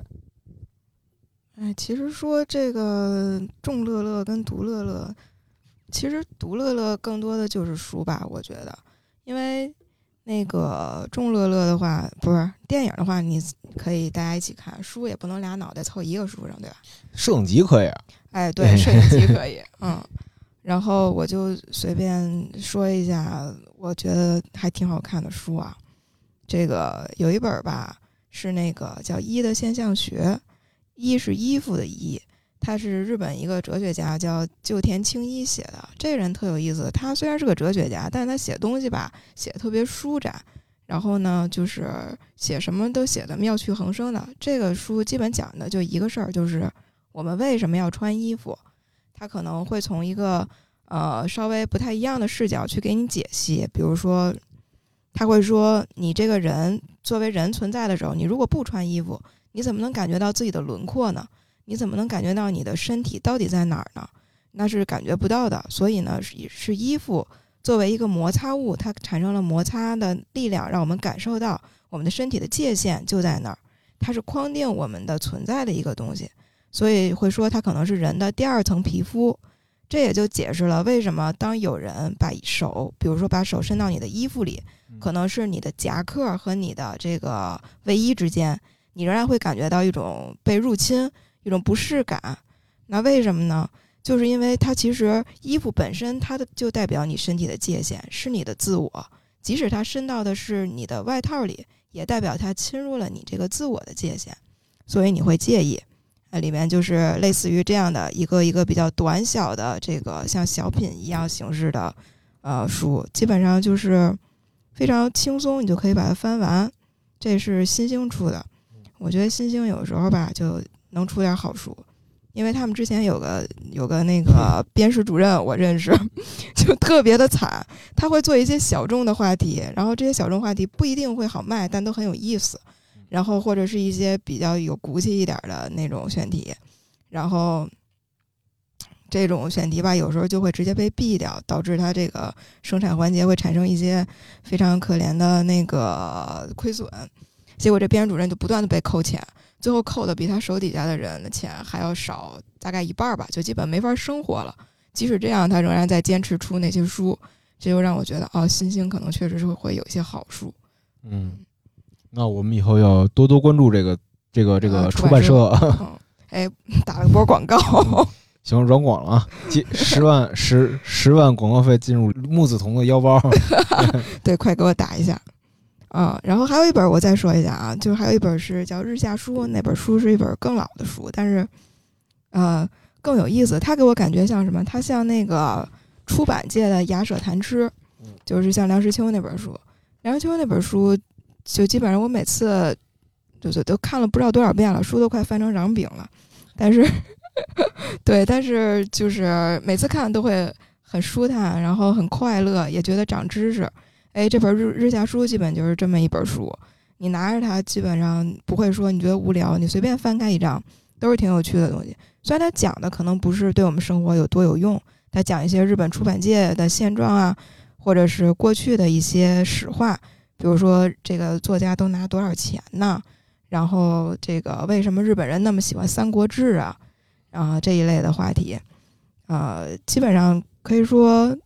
[SPEAKER 3] 哎，其实说这个众乐乐跟独乐乐，其实独乐乐更多的就是书吧，我觉得，因为那个众乐乐的话，不是电影的话，你可以大家一起看，书也不能俩脑袋凑一个书上，对吧？
[SPEAKER 1] 摄影机可以啊，
[SPEAKER 3] 哎，对，摄影机可以，嗯。然后我就随便说一下，我觉得还挺好看的书啊。这个有一本吧，是那个叫《一的现象学》，一是衣服的衣，他是日本一个哲学家叫旧田清一写的。这人特有意思，他虽然是个哲学家，但是他写东西吧写得特别舒展，然后呢，就是写什么都写的妙趣横生的。这个书基本讲的就一个事儿，就是我们为什么要穿衣服。他可能会从一个呃稍微不太一样的视角去给你解析，比如说，他会说，你这个人作为人存在的时候，你如果不穿衣服，你怎么能感觉到自己的轮廓呢？你怎么能感觉到你的身体到底在哪儿呢？那是感觉不到的。所以呢，是是衣服作为一个摩擦物，它产生了摩擦的力量，让我们感受到我们的身体的界限就在那儿。它是框定我们的存在的一个东西，所以会说它可能是人的第二层皮肤。这也就解释了为什么当有人把手，比如说把手伸到你的衣服里，可能是你的夹克和你的这个卫衣之间，你仍然会感觉到一种被入侵。一种不适感，那为什么呢？就是因为它其实衣服本身，它的就代表你身体的界限，是你的自我。即使它伸到的是你的外套里，也代表它侵入了你这个自我的界限，所以你会介意。啊里面就是类似于这样的一个一个比较短小的这个像小品一样形式的呃书，基本上就是非常轻松，你就可以把它翻完。这是新星出的，我觉得新星有时候吧就。能出点好书，因为他们之前有个有个那个 编室主任，我认识，就特别的惨。他会做一些小众的话题，然后这些小众话题不一定会好卖，但都很有意思。然后或者是一些比较有骨气一点的那种选题，然后这种选题吧，有时候就会直接被毙掉，导致他这个生产环节会产生一些非常可怜的那个亏损。结果这编主任就不断的被扣钱。最后扣的比他手底下的人的钱还要少，大概一半吧，就基本没法生活了。即使这样，他仍然在坚持出那些书，这就让我觉得，哦，新星可能确实是会有一些好书。
[SPEAKER 1] 嗯，那我们以后要多多关注这个这个这个出版社。
[SPEAKER 3] 哎，打了波广告，
[SPEAKER 1] 行，软广了啊，进十万十十万广告费进入木子彤的腰包。
[SPEAKER 3] 对，快给我打一下。嗯，然后还有一本我再说一下啊，就是还有一本是叫《日下书》，那本书是一本更老的书，但是，呃，更有意思。它给我感觉像什么？它像那个出版界的雅舍谈吃，就是像梁实秋那本书。梁实秋那本书，就基本上我每次就是都看了不知道多少遍了，书都快翻成瓤饼了。但是，对，但是就是每次看都会很舒坦，然后很快乐，也觉得长知识。哎，这本日日下书基本就是这么一本书，你拿着它基本上不会说你觉得无聊，你随便翻开一张都是挺有趣的东西。虽然它讲的可能不是对我们生活有多有用，它讲一些日本出版界的现状啊，或者是过去的一些史话，比如说这个作家都拿多少钱呢？然后这个为什么日本人那么喜欢《三国志》啊？然后这一类的话题，呃，基本上可以说。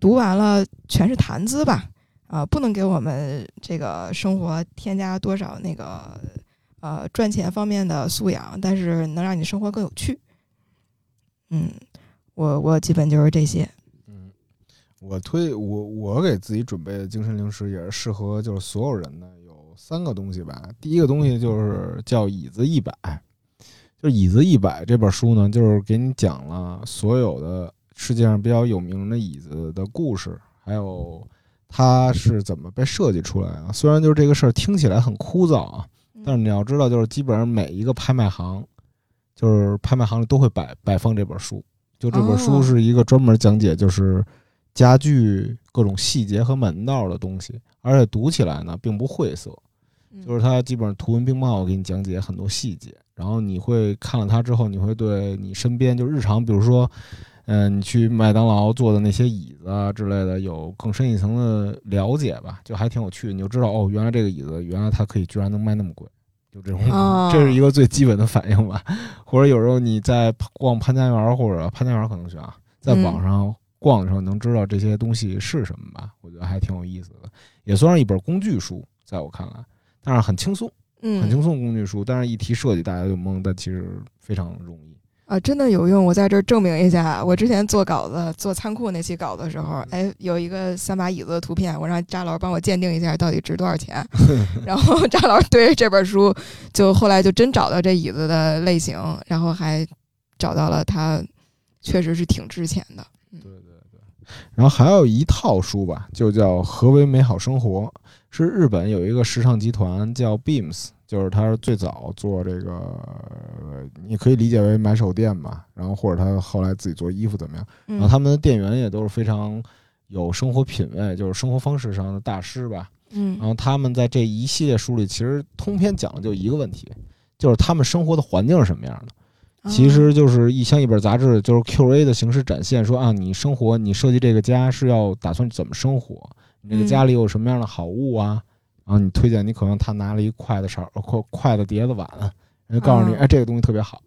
[SPEAKER 3] 读完了全是谈资吧，啊，不能给我们这个生活添加多少那个呃赚钱方面的素养，但是能让你生活更有趣。嗯，我我基本就是这些。
[SPEAKER 1] 嗯，我推我我给自己准备的精神零食也是适合就是所有人的，有三个东西吧。第一个东西就是叫椅子一百，就椅子一百这本书呢，就是给你讲了所有的。世界上比较有名的椅子的故事，还有它是怎么被设计出来的。虽然就是这个事儿听起来很枯燥啊，但是你要知道，就是基本上每一个拍卖行，就是拍卖行里都会摆摆放这本书。就这本书是一个专门讲解就是家具各种细节和门道的东西，而且读起来呢并不晦涩，就是它基本上图文并茂，给你讲解很多细节。然后你会看了它之后，你会对你身边就日常，比如说。嗯，你去麦当劳坐的那些椅子啊之类的，有更深一层的了解吧，就还挺有趣的。你就知道哦，原来这个椅子，原来它可以居然能卖那么贵，就这种，这是一个最基本的反应吧。或者有时候你在逛潘家园或者潘家园可能去啊，在网上逛的时候，能知道这些东西是什么吧？我觉得还挺有意思的，也算是一本工具书，在我看来，但是很轻松，
[SPEAKER 3] 嗯，
[SPEAKER 1] 很轻松工具书。但是一提设计，大家就懵，但其实非常容易。
[SPEAKER 3] 啊，真的有用！我在这儿证明一下，我之前做稿子、做仓库那期稿子的时候，哎，有一个三把椅子的图片，我让扎老师帮我鉴定一下到底值多少钱。然后扎老师对着这本书，就后来就真找到这椅子的类型，然后还找到了它确实是挺值钱的。
[SPEAKER 1] 对对对。然后还有一套书吧，就叫《何为美好生活》，是日本有一个时尚集团叫 Beams。就是他是最早做这个，你可以理解为买手店吧，然后或者他后来自己做衣服怎么样？然后他们的店员也都是非常有生活品味，就是生活方式上的大师吧。
[SPEAKER 3] 嗯
[SPEAKER 1] 然后他们在这一系列书里，其实通篇讲的就一个问题，就是他们生活的环境是什么样的。
[SPEAKER 3] 哦
[SPEAKER 1] 其实就是一箱一本杂志，就是 Q&A 的形式展现，说啊，你生活，你设计这个家是要打算怎么生活？你这个家里有什么样的好物啊？然后你推荐，你可能他拿了一筷子勺、筷筷子、碟子、碗，人家告诉你，
[SPEAKER 3] 嗯
[SPEAKER 1] 哎，这个东西特别好。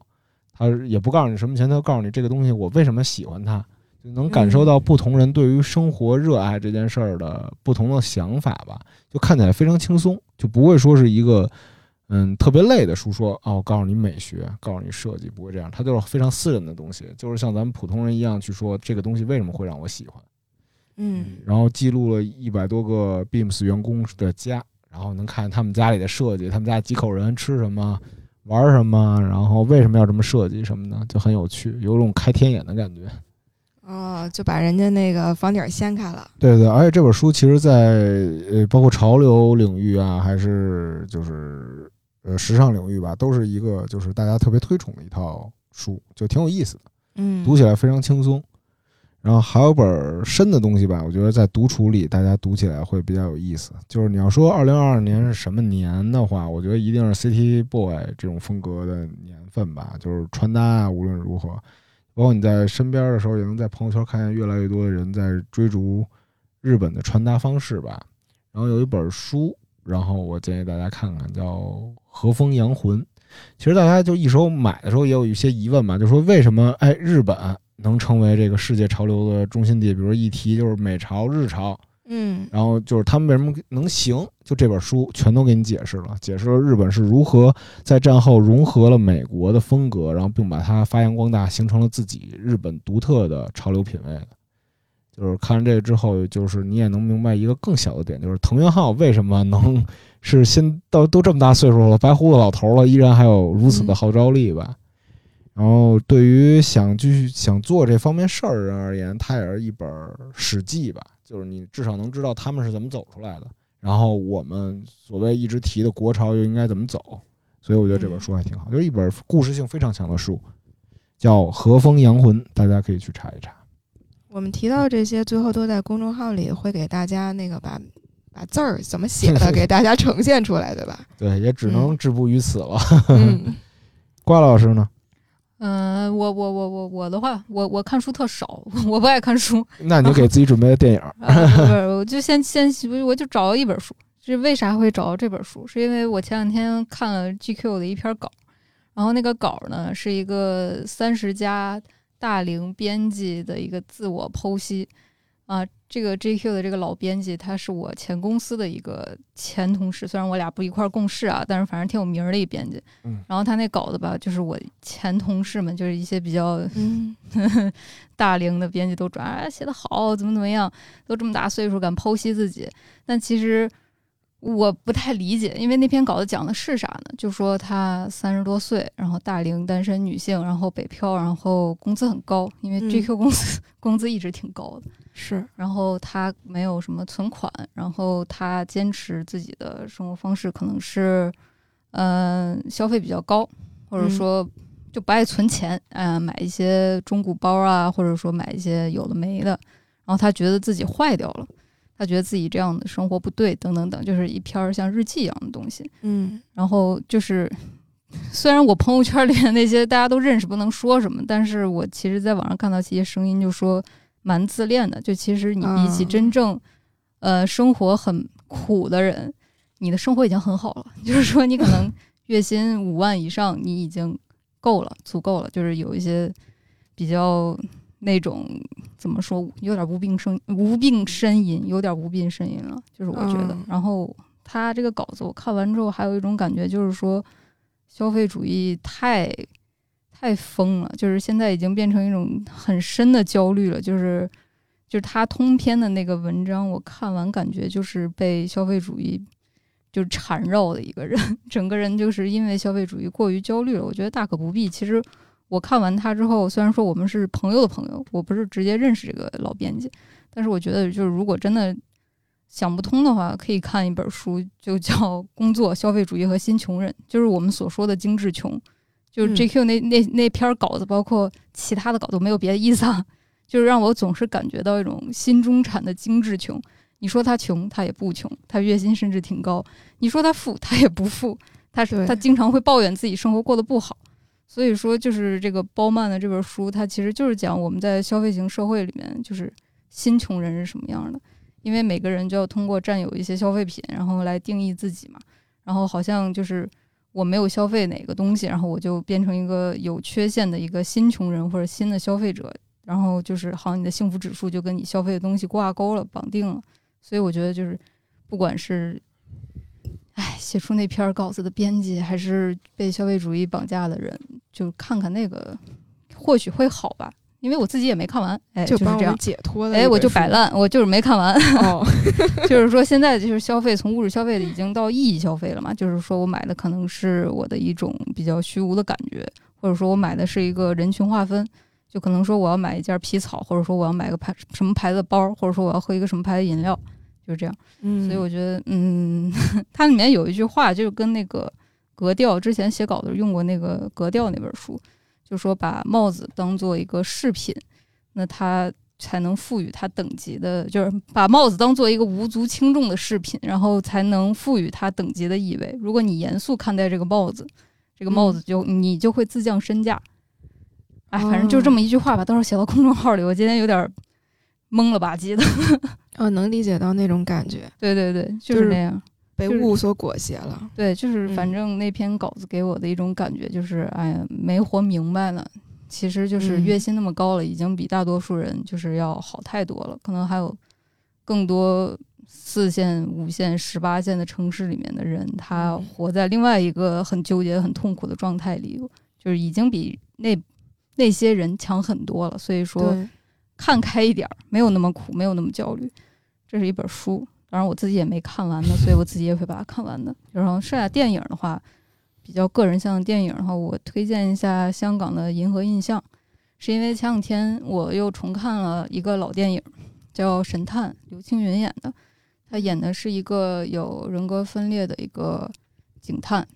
[SPEAKER 1] 他也不告诉你什么钱，他就告诉你这个东西我为什么喜欢它，就能感受到不同人对于生活热爱这件事儿的不同的想法吧。就看起来非常轻松，就不会说是一个嗯特别累的书说，哦，我告诉你美学，告诉你设计，不会这样，它就是非常私人的东西，就是像咱们普通人一样去说这个东西为什么会让我喜欢。
[SPEAKER 3] 嗯
[SPEAKER 1] 然后记录了一百多个 Beams 员工的家，然后能看他们家里的设计，他们家几口人吃什么，玩什么，然后为什么要这么设计什么的，就很有趣，有种开天眼的感觉。
[SPEAKER 3] 哦，就把人家那个房顶掀开了。
[SPEAKER 1] 对对，而且这本书其实在呃，包括潮流领域啊，还是就是呃时尚领域吧，都是一个就是大家特别推崇的一套书，就挺有意思的，
[SPEAKER 3] 嗯，
[SPEAKER 1] 读起来非常轻松。然后还有本深的东西吧，我觉得在独处里大家读起来会比较有意思。就是你要说二零二二年是什么年的话，我觉得一定是 City Boy 这种风格的年份吧。就是穿搭啊，无论如何，包括你在身边的时候，也能在朋友圈看见越来越多的人在追逐日本的穿搭方式吧。然后有一本书，然后我建议大家看看，叫《和风洋魂》。其实大家就一手买的时候也有一些疑问嘛，就说为什么哎日本能成为这个世界潮流的中心地？比如一提就是美潮、日潮，
[SPEAKER 3] 嗯
[SPEAKER 1] 然后就是他们为什么能行？就这本书全都给你解释了，解释了日本是如何在战后融合了美国的风格，然后并把它发扬光大，形成了自己日本独特的潮流品味的。就是看完这个之后，就是你也能明白一个更小的点，就是藤原浩为什么能是现到都这么大岁数了，白胡子老头了，依然还有如此的号召力吧。然后对于想继续想做这方面事儿的人而言，它也是一本史记吧，就是你至少能知道他们是怎么走出来的，然后我们所谓一直提的国潮又应该怎么走，所以我觉得这本书还挺好，就是一本故事性非常强的书，叫《和风洋魂》，大家可以去查一查。
[SPEAKER 3] 我们提到这些，最后都在公众号里会给大家那个把把字儿怎么写的 给大家呈现出来，对吧？
[SPEAKER 1] 对，也只能止步于此了。
[SPEAKER 3] 嗯
[SPEAKER 1] 瓜老师呢？
[SPEAKER 2] 嗯、我我我我我的话，我我看书特少，我不爱看书。
[SPEAKER 1] 那你就给自己准备个电影儿。
[SPEAKER 2] 啊、不是，我就先先我就找了一本书。是为啥会找到这本书？是因为我前两天看了 GQ 的一篇稿，然后那个稿呢是一个三十加大龄编辑的一个自我剖析啊。这个 GQ 的这个老编辑，他是我前公司的一个前同事，虽然我俩不一块儿共事啊，但是反正挺有名儿的一编辑。
[SPEAKER 1] 嗯
[SPEAKER 2] 然后他那稿子吧，就是我前同事们，就是一些比较
[SPEAKER 3] 嗯
[SPEAKER 2] 大龄的编辑都转啊，写的好，怎么怎么样，都这么大岁数敢剖析自己。但其实我不太理解，因为那篇稿子讲的是啥呢？就说她三十多岁，然后大龄单身女性，然后北漂，然后工资很高，因为
[SPEAKER 3] 嗯
[SPEAKER 2] GQ 公司、工资一直挺高的。
[SPEAKER 3] 是。
[SPEAKER 2] 然后他没有什么存款，然后他坚持自己的生活方式，可能是嗯、呃消费比较高，或者
[SPEAKER 3] 嗯。
[SPEAKER 2] 说就不爱存钱，嗯、买一些中古包啊，或者说买一些有的没的，然后他觉得自己坏掉了，他觉得自己这样的生活不对，等等等，就是一篇儿像日记一样的东西。
[SPEAKER 3] 嗯。
[SPEAKER 2] 然后就是，虽然我朋友圈里的那些大家都认识，不能说什么，但是我其实在网上看到一些声音，就说蛮自恋的。就其实你比起
[SPEAKER 3] 嗯
[SPEAKER 2] 真正，呃，生活很苦的人，你的生活已经很好了。就是说，你可能 月薪五万以上，你已经够了，足够了。就是有一些比较那种怎么说，有点无病呻无病呻吟，有点无病呻吟了。就是我觉得，
[SPEAKER 3] 嗯
[SPEAKER 2] 然后他这个稿子我看完之后，还有一种感觉，就是说消费主义太太疯了，就是现在已经变成一种很深的焦虑了。就是就是他通篇的那个文章，我看完感觉就是被消费主义就缠绕的一个人，整个人就是因为消费主义过于焦虑了。我觉得大可不必。其实我看完他之后，虽然说我们是朋友的朋友，我不是直接认识这个老编辑，但是我觉得就是如果真的想不通的话，可以看一本书，就叫《工作、消费主义和新穷人》，就是我们所说的精致穷。就是
[SPEAKER 3] 嗯
[SPEAKER 2] JQ 那、那那篇稿子，包括其他的稿子，没有别的意思啊，就是让我总是感觉到一种新中产的精致穷。你说他穷，他也不穷，他月薪甚至挺高；你说他富，他也不富，他
[SPEAKER 3] 是
[SPEAKER 2] 他经常会抱怨自己生活过得不好。所以说，就是这个包曼的这本书，它其实就是讲我们在消费型社会里面，就是新穷人是什么样的。因为每个人就要通过占有一些消费品，然后来定义自己嘛。然后好像就是我没有消费哪个东西，然后我就变成一个有缺陷的一个新穷人或者新的消费者。然后就是好像你的幸福指数就跟你消费的东西挂钩了，绑定了。所以我觉得就是不管是。哎，写出那篇稿子的编辑，还是被消费主义绑架的人，就看看那个，或许会好吧。因为我自己也没看完，哎，
[SPEAKER 3] 就是这样
[SPEAKER 2] 解
[SPEAKER 3] 脱的。
[SPEAKER 2] 哎，我就摆烂，我就是没看完。
[SPEAKER 3] 哦，
[SPEAKER 2] 就是说现在就是消费从物质消费的已经到意义消费了嘛。就是说我买的可能是我的一种比较虚无的感觉，或者说我买的是一个人群划分，就可能说我要买一件皮草，或者说我要买个牌什么牌子的包，或者说我要喝一个什么牌子饮料。就是这样，
[SPEAKER 3] 嗯，
[SPEAKER 2] 所以我觉得，嗯，它里面有一句话，就是跟那个格调之前写稿子用过那个格调那本书，就说把帽子当做一个饰品，那它才能赋予它等级的，就是把帽子当做一个无足轻重的饰品，然后才能赋予它等级的意味。如果你严肃看待这个帽子，这个帽子就你就会自降身价。哎，反正就这么一句话吧，到时候写到公众号里。我今天有点。懵了吧唧的，
[SPEAKER 3] 哦，能理解到那种感觉。
[SPEAKER 2] 对对对，就是那样，
[SPEAKER 3] 被雾所裹挟了。
[SPEAKER 2] 对，就是反正那篇稿子给我的一种感觉就是，哎呀，没活明白呢。其实就是月薪那么高了，已经比大多数人就是要好太多了。可能还有更多四线、五线、十八线的城市里面的人，他活在另外一个很纠结、很痛苦的状态里，就是已经比那那些人强很多了。所以说。看开一点儿，没有那么苦，没有那么焦虑。这是一本书，当然我自己也没看完呢，所以我自己也会把它看完的。然后剩下电影的话，比较个人向的电影的话，我推荐一下香港的《银河印象》，是因为前两天我又重看了一个老电影，叫《神探》，刘青云演的。他演的是一个有人格分裂的一个警探。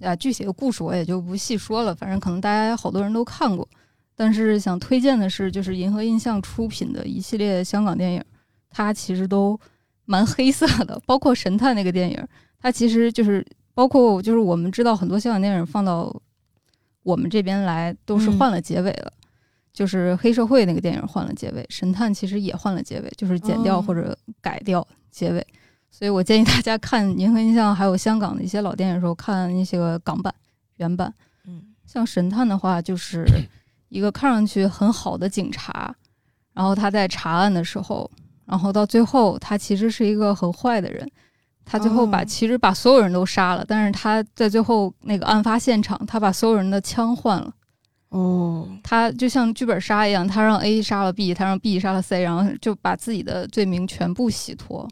[SPEAKER 2] 啊，具体的故事我也就不细说了，反正可能大家好多人都看过。但是想推荐的是，就是银河印象出品的一系列香港电影，它其实都蛮黑色的，包括神探那个电影，它其实就是包括就是我们知道很多香港电影放到我们这边来都是换了结尾了，就是黑社会那个电影换了结尾，神探其实也换了结尾，就是剪掉或者改掉结尾，所以我建议大家看银河印象还有香港的一些老电影的时候，看那些个港版原版，
[SPEAKER 3] 嗯，
[SPEAKER 2] 像神探的话就是。一个看上去很好的警察，然后他在查案的时候，然后到最后他其实是一个很坏的人，他最后把其实把所有人都杀了，但是他在最后那个案发现场，他把所有人的枪换了。
[SPEAKER 3] 哦，
[SPEAKER 2] 他就像剧本杀一样，他让 A 杀了 B，他让 B 杀了 C，然后就把自己的罪名全部洗脱。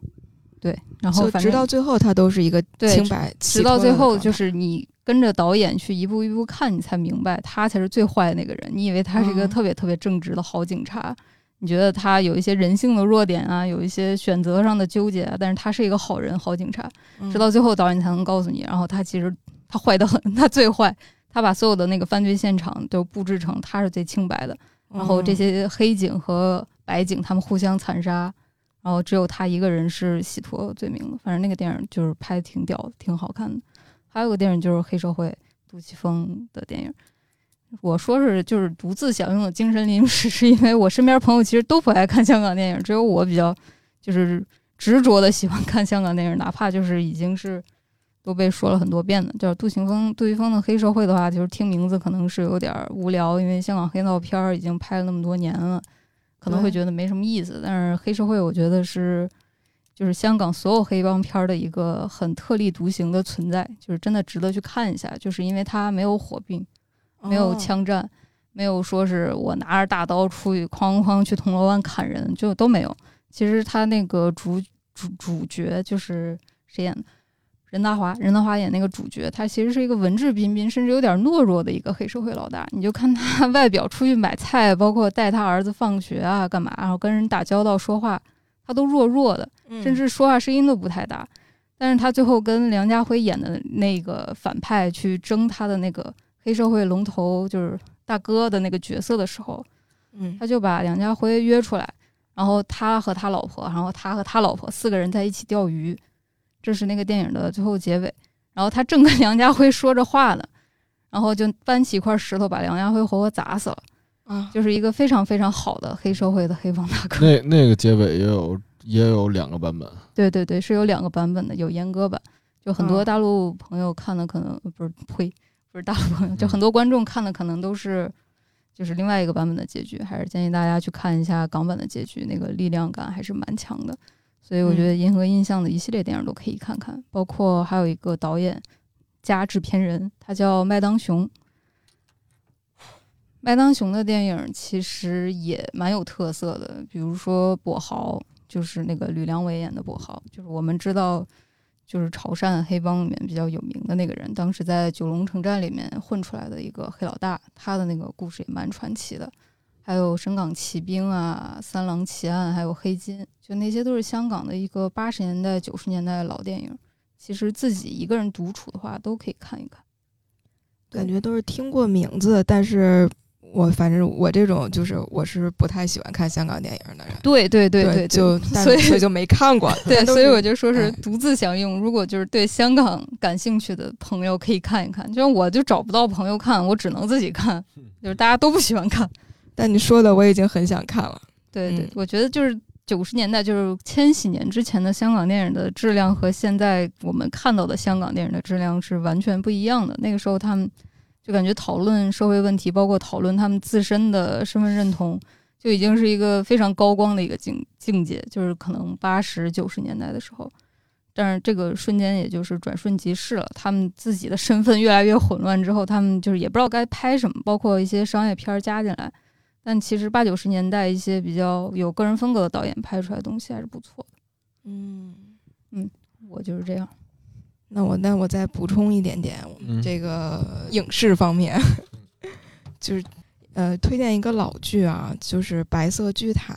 [SPEAKER 2] 对，然后
[SPEAKER 3] 直到最后他都是一个清白，
[SPEAKER 2] 直到最后就是你。跟着导演去一步一步看，你才明白他才是最坏的那个人。你以为他是一个特别特别正直的好警察，你觉得他有一些人性的弱点啊，有一些选择上的纠结啊，但是他是一个好人、好警察。直到最后，导演才能告诉你，然后他其实他坏的很，他最坏，他把所有的那个犯罪现场都布置成他是最清白的，然后这些黑警和白警他们互相残杀，然后只有他一个人是洗脱罪名的。反正那个电影就是拍的挺屌的，挺好看的。还有个电影就是黑社会，杜琪峰的电影。我说是就是独自享用的精神零食，是因为我身边朋友其实都不爱看香港电影，只有我比较就是执着的喜欢看香港电影，哪怕就是已经是都被说了很多遍的。叫杜琪峰，杜琪峰的黑社会的话，就是听名字可能是有点无聊，因为香港黑道片儿已经拍了那么多年了，可能会觉得没什么意思。但是黑社会，我觉得是。就是香港所有黑帮片的一个很特立独行的存在，就是真的值得去看一下。就是因为它没有火并，没有枪战，没有说是我拿着大刀出去哐哐去铜锣湾砍人，就都没有。其实他那个主主主角就是谁演的？任达华，任达华演那个主角，他其实是一个文质彬彬，甚至有点懦弱的一个黑社会老大。你就看他 外表出去买菜，包括带他儿子放学啊，干嘛，然后跟人打交道说话。他都弱弱的，甚至说话声音都不太大。但是他最后跟梁家辉演的那个反派去争他的那个黑社会龙头，就是大哥的那个角色的时候，
[SPEAKER 3] 嗯，
[SPEAKER 2] 他就把梁家辉约出来，然后他和他老婆，然后他和他老婆四个人在一起钓鱼，这是那个电影的最后结尾。然后他正跟梁家辉说着话呢，然后就搬起一块石头把梁家辉活活砸死了。
[SPEAKER 3] 啊，
[SPEAKER 2] 就是一个非常非常好的黑社会的黑帮大哥。
[SPEAKER 1] 那那个结尾也有也有两个版本，
[SPEAKER 2] 对对对，是有两个版本的，有阉割版，就很多
[SPEAKER 3] 嗯
[SPEAKER 2] 大陆朋友看的可能、不是呸，不是大陆朋友，就很多观众看的可能都是就是另外一个版本的结局，还是建议大家去看一下港版的结局，那个力量感还是蛮强的。所以我觉得银河印象的一系列电影都可以看看，包括还有一个导演加制片人，他叫麦当雄。麦当雄的电影其实也蛮有特色的，比如说《跛豪》，就是那个吕良伟演的跛豪，就是我们知道，就是潮汕黑帮里面比较有名的那个人，当时在九龙城寨里面混出来的一个黑老大，他的那个故事也蛮传奇的。还有《深港奇兵》啊，《三狼奇案》，还有《黑金》，就那些都是香港的一个八十年代、九十年代老电影。其实自己一个人独处的话，都可以看一看。
[SPEAKER 3] 感觉都是听过名字，但是我反正我这种就是我是不太喜欢看香港电影的人。
[SPEAKER 2] 对对对
[SPEAKER 3] 对
[SPEAKER 2] 对，
[SPEAKER 3] 就
[SPEAKER 2] 所以
[SPEAKER 3] 所以就没看过。
[SPEAKER 2] 对，所以我就说是
[SPEAKER 3] 哎
[SPEAKER 2] 独自享用。如果就是对香港感兴趣的朋友，可以看一看。就像我就找不到朋友看，我只能自己看。就是大家都不喜欢看。
[SPEAKER 3] 但你说的我已经很想看了。
[SPEAKER 2] 对对，
[SPEAKER 3] 嗯
[SPEAKER 2] 我觉得就是九十年代，就是千禧年之前的香港电影的质量和现在我们看到的香港电影的质量是完全不一样的。那个时候他们就感觉讨论社会问题，包括讨论他们自身的身份认同，就已经是一个非常高光的一个境境界。就是可能八十九十年代的时候。但是这个瞬间也就是转瞬即逝了，他们自己的身份越来越混乱之后，他们就是也不知道该拍什么，包括一些商业片儿加进来。但其实八九十年代一些比较有个人风格的导演拍出来的东西还是不错的。
[SPEAKER 3] 嗯嗯，
[SPEAKER 2] 我就是这样。
[SPEAKER 3] 那我那我再补充一点点，
[SPEAKER 1] 嗯
[SPEAKER 3] 这个影视方面，就是呃，推荐一个老剧啊，就是《白色巨塔》，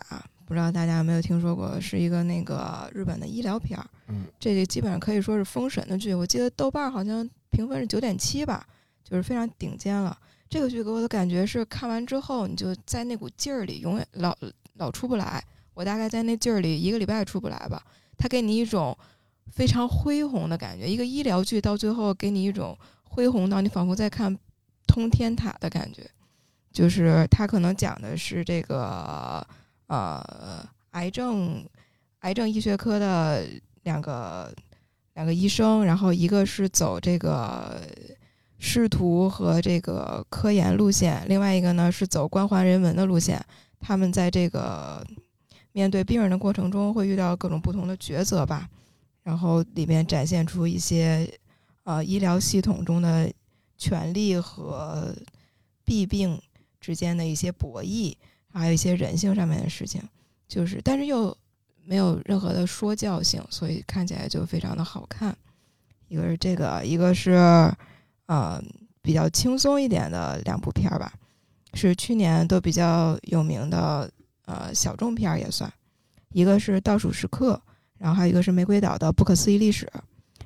[SPEAKER 3] 不知道大家有没有听说过，是一个那个日本的医疗片儿。
[SPEAKER 1] 嗯，
[SPEAKER 3] 这个基本上可以说是封神的剧，我记得豆瓣儿好像评分是九点七吧，就是非常顶尖了。这个剧给我的感觉是，看完之后你就在那股劲儿里，永远老老出不来。我大概在那劲儿里一个礼拜出不来吧。它给你一种非常恢宏的感觉，一个医疗剧到最后给你一种恢宏到你仿佛在看通天塔的感觉。就是它可能讲的是这个呃癌症癌症医学科的两个两个医生，然后一个是走这个仕途和这个科研路线，另外一个呢是走关怀人文的路线。他们在这个面对病人的过程中，会遇到各种不同的抉择吧，然后里面展现出一些呃医疗系统中的权利和弊病之间的一些博弈，还有一些人性上面的事情，就是但是又没有任何的说教性，所以看起来就非常的好看。一个是这个，一个是呃比较轻松一点的两部片儿吧，是去年都比较有名的呃小众片儿也算。一个是《倒数时刻》，然后还有一个是《玫瑰岛的不可思议历史》。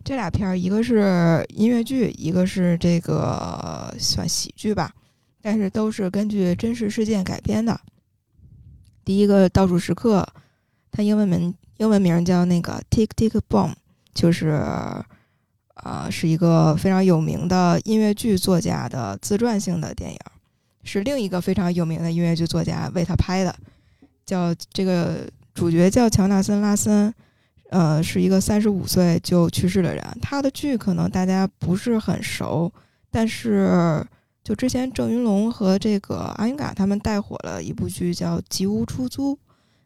[SPEAKER 3] 这俩片儿，一个是音乐剧，一个是这个算喜剧吧，但是都是根据真实事件改编的。第一个《倒数时刻》，它英文名英文名叫那个 Tick Tick Boom，就是呃是一个非常有名的音乐剧作家的自传性的电影，是另一个非常有名的音乐剧作家为他拍的，叫这个主角叫乔纳森·拉森，呃，是一个三十五岁就去世的人。他的剧可能大家不是很熟，但是就之前郑云龙和这个阿云嘎他们带火了一部剧叫《吉屋出租》，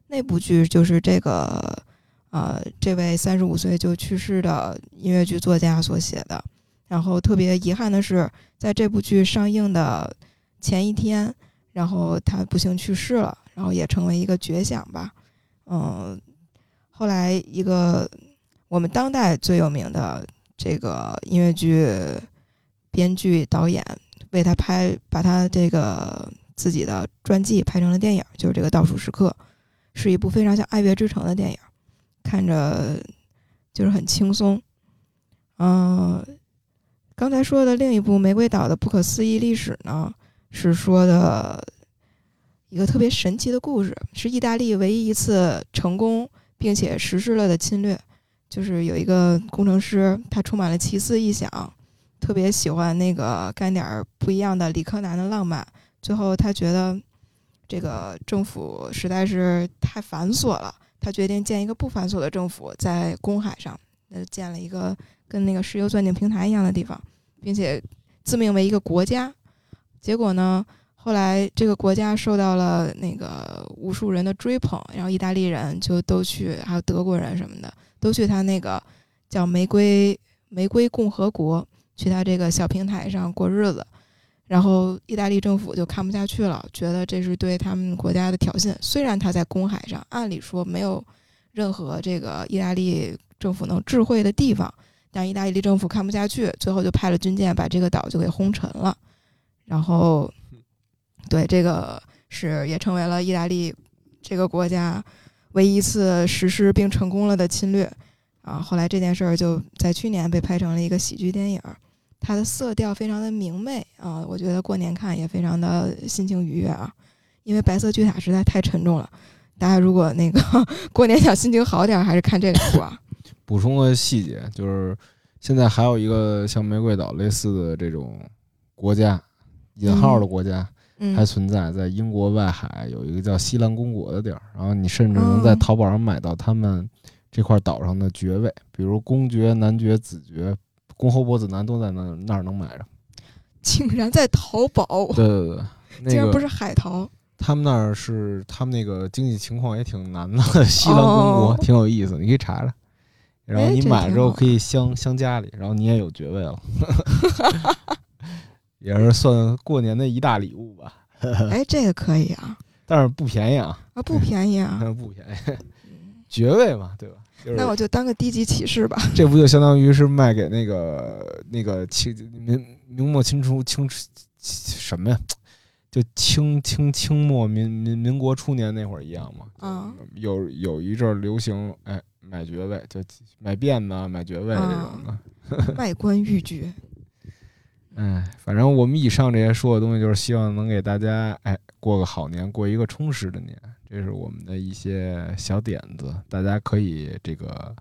[SPEAKER 3] 那部剧就是这个呃这位三十五岁就去世的音乐剧作家所写的。然后特别遗憾的是，在这部剧上映的前一天，然后他不幸去世了，然后也成为一个绝响吧。嗯，后来一个我们当代最有名的这个音乐剧编剧导演为他拍，把他这个自己的传记拍成了电影，就是这个《倒数时刻》，是一部非常像《爱乐之城》的电影，看着就是很轻松。嗯，刚才说的另一部《玫瑰岛的不可思议历史》呢，是说的一个特别神奇的故事，是意大利唯一一次成功并且实施了的侵略。就是有一个工程师，他充满了奇思异想，特别喜欢那个干点儿不一样的理科男的浪漫。最后他觉得这个政府实在是太繁琐了，他决定建一个不繁琐的政府，在公海上，呃，建了一个跟那个石油钻井平台一样的地方，并且自命为一个国家。结果呢，后来这个国家受到了那个无数人的追捧，然后意大利人就都去，还有德国人什么的。都去他那个叫玫瑰玫瑰共和国，去他这个小平台上过日子，然后意大利政府就看不下去了，觉得这是对他们国家的挑衅。虽然他在公海上，按理说没有任何这个意大利政府能智慧的地方，但意大利政府看不下去，最后就派了军舰把这个岛就给轰沉了。然后，对这个是也成为了意大利这个国家。唯一一次实施并成功了的侵略，啊，后来这件事儿就在去年被拍成了一个喜剧电影，它的色调非常的明媚啊，我觉得过年看也非常的心情愉悦啊，因为白色巨塔实在太沉重了，大家如果那个 过年想心情好点，还是看这部啊。
[SPEAKER 1] 补充个细节，就是现在还有一个像玫瑰岛类似的这种国家，引号的国家。还存在在英国外海有一个叫西兰公国的地儿，然后你甚至能在淘宝上买到他们这块岛上的爵位，比如公爵、男爵、子爵、公侯伯子男都在那那儿能买着。
[SPEAKER 3] 竟然在淘宝？
[SPEAKER 1] 对对对，
[SPEAKER 3] 竟然不是海淘。
[SPEAKER 1] 他们那儿是他们那个经济情况也挺难的，西兰公国 挺有意思，你可以查查。然后你买了之后可以镶镶家里，然后你也有爵位了。也是算过年的一大礼物吧。
[SPEAKER 3] 哎，这个可以啊，
[SPEAKER 1] 但是不便宜啊。
[SPEAKER 3] 啊，不便宜啊，
[SPEAKER 1] 不便宜。爵位嘛，对吧？
[SPEAKER 3] 那我就当个低级骑士吧。
[SPEAKER 1] 这不就相当于是卖给那个那个清明明末清初清什么呀？就清清清末民民民国初年那会儿一样嘛。
[SPEAKER 3] 啊，
[SPEAKER 1] 有有一阵流行，哎，买爵位，就买辫子、买爵位这种
[SPEAKER 3] 的。外观玉爵。
[SPEAKER 1] 哎，反正我们以上这些说的东西，就是希望能给大家哎过个好年，过一个充实的年。这是我们的一些小点子，大家可以这个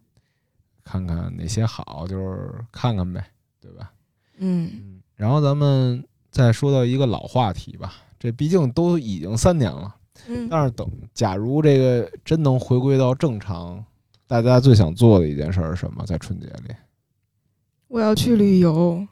[SPEAKER 1] 看看哪些好，就是看看呗，对吧？
[SPEAKER 3] 嗯。
[SPEAKER 1] 然后咱们再说到一个老话题吧，这毕竟都已经三年了。
[SPEAKER 3] 嗯。
[SPEAKER 1] 但是等假如这个真能回归到正常，大家最想做的一件事是什么？在春节里，
[SPEAKER 3] 我要去旅游。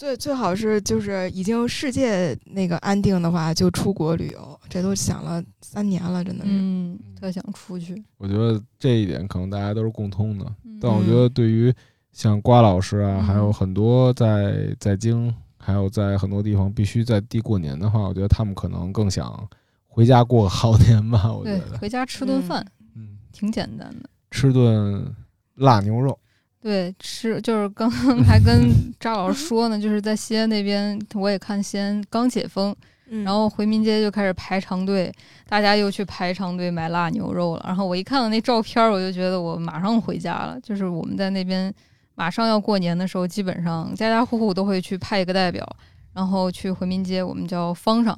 [SPEAKER 3] 最最好是就是已经世界那个安定的话，就出国旅游。这都想了三年了，真的是，
[SPEAKER 2] 嗯，特想出去。
[SPEAKER 1] 我觉得这一点可能大家都是共通的。但我觉得对于像瓜老师啊，还有很多在在京，还有在很多地方必须在地过年的话，我觉得他们可能更想回家过个好年吧。我觉得
[SPEAKER 2] 回家吃顿饭，
[SPEAKER 1] 嗯，
[SPEAKER 2] 挺简单的，
[SPEAKER 1] 吃顿辣牛肉。
[SPEAKER 2] 对，吃就是刚 刚还跟张老师说呢，就是在西安那边，我也看西安刚解封，然后回民街就开始排长队，大家又去排长队买腊牛肉了。然后我一看到那照片，我就觉得我马上回家了。就是我们在那边马上要过年的时候，基本上家家户户都会去派一个代表，然后去回民街，我们叫方上。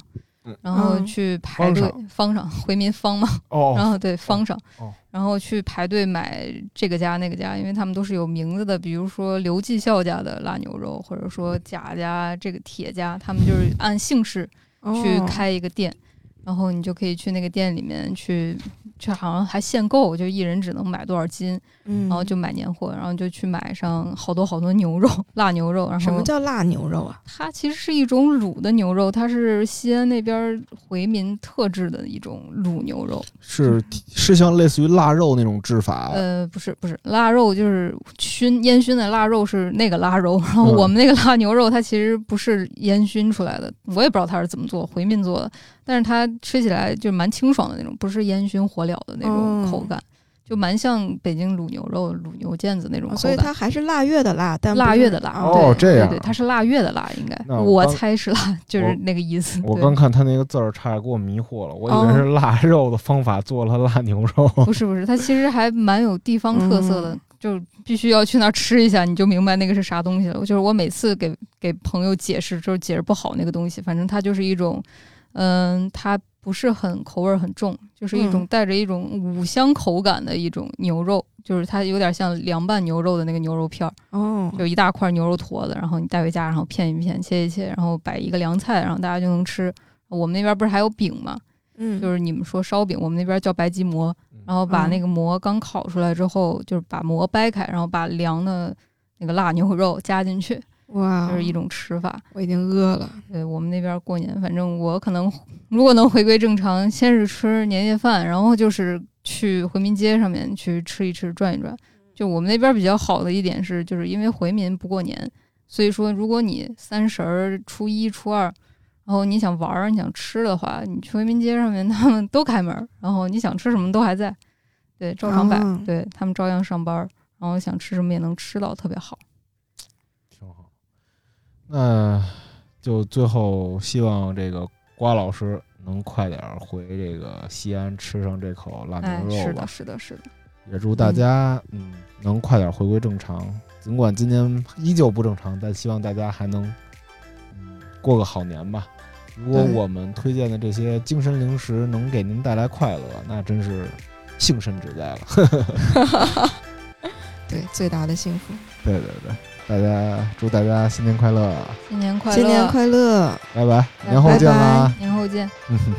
[SPEAKER 2] 然后去排队，方上回民方嘛，然后 对方上，然后去排队买这个家那个家，因为他们都是有名字的，比如说刘继孝家的腊牛肉，或者说贾家这个铁家，他们就是按姓氏去开一个店，然后你就可以去那个店里面去。这好像还限购，就一人只能买多少斤，然后就买年货，然后就去买上好多好多牛肉，腊牛肉。然后
[SPEAKER 3] 什么叫腊牛肉啊？
[SPEAKER 2] 它其实是一种卤的牛肉，它是西安那边回民特制的一种卤牛肉。
[SPEAKER 1] 是是像类似于腊肉那种制法？
[SPEAKER 2] 呃，不是不是，腊肉就是熏烟熏的腊肉是那个腊肉，然后我们那个腊牛肉它其实不是烟熏出来的，我也不知道它是怎么做，回民做的。但是它吃起来就蛮清爽的那种，不是烟熏火燎的那种口感，就蛮像北京卤牛肉、卤牛腱子那种口感。
[SPEAKER 3] 所以它还是腊月的腊，但
[SPEAKER 2] 腊月的腊。
[SPEAKER 1] 哦，这样，
[SPEAKER 2] 对，它是腊月的腊，应该。我猜是腊，就是那个意思。
[SPEAKER 1] 我刚看它那个字儿，差点给我迷惑了，我以为是腊肉的方法做了腊牛肉。
[SPEAKER 2] 不是不是，它其实还蛮有地方特色的，就必须要去那儿吃一下，你就明白那个是啥东西了。就是我每次给给朋友解释，就是解释不好那个东西，反正它就是一种。嗯，它不是很口味儿很重，就是一种
[SPEAKER 3] 嗯。
[SPEAKER 2] 带着一种五香口感的一种牛肉，就是它有点像凉拌牛肉的那个牛肉片儿，
[SPEAKER 3] 哦，
[SPEAKER 2] 就一大块牛肉坨子，然后你带回家，然后片一片，切一切，然后摆一个凉菜，然后大家就能吃。我们那边不是还有饼吗？
[SPEAKER 3] 嗯，
[SPEAKER 2] 就是你们说烧饼，我们那边叫白吉馍
[SPEAKER 1] 嗯，
[SPEAKER 2] 然后把
[SPEAKER 3] 嗯。
[SPEAKER 2] 那个馍刚烤出来之后，就是把馍掰开，然后把凉的那个辣牛肉加进去，
[SPEAKER 3] 哇，
[SPEAKER 2] 就是一种吃法。
[SPEAKER 3] 我已经饿了。
[SPEAKER 2] 对我们那边过年，反正我可能如果能回归正常，先是吃年夜饭，然后就是去回民街上面去吃一吃、转一转。就我们那边比较好的一点是，就是因为回民不过年，所以说如果你三十儿、初一、初二，然后你想玩儿、你想吃的话，你去回民街上面 他们都开门儿，然后你想吃什么都还在，对，照常摆，
[SPEAKER 3] 哦
[SPEAKER 2] 对他们照样上班儿，然后想吃什么也能吃到，特别好。
[SPEAKER 1] 挺好。那就最后希望这个瓜老师能快点儿回这个西安吃上这口腊
[SPEAKER 2] 哎，
[SPEAKER 1] 牛肉吧
[SPEAKER 2] 是的，。是的，是的，
[SPEAKER 1] 也祝大家嗯能快点回归正常。尽管今年依旧不正常，但希望大家还能嗯过个好年吧。如果我们推荐的这些精神零食能给您带来快乐，那真是幸甚至哉了。
[SPEAKER 3] 对，最大的幸福。
[SPEAKER 1] 对对对，大家祝大家新年快乐，
[SPEAKER 2] 新年快乐，
[SPEAKER 3] 新年快乐！
[SPEAKER 1] 拜
[SPEAKER 2] 拜，
[SPEAKER 1] 年后见啦。
[SPEAKER 2] 年后见。
[SPEAKER 1] 嗯哼。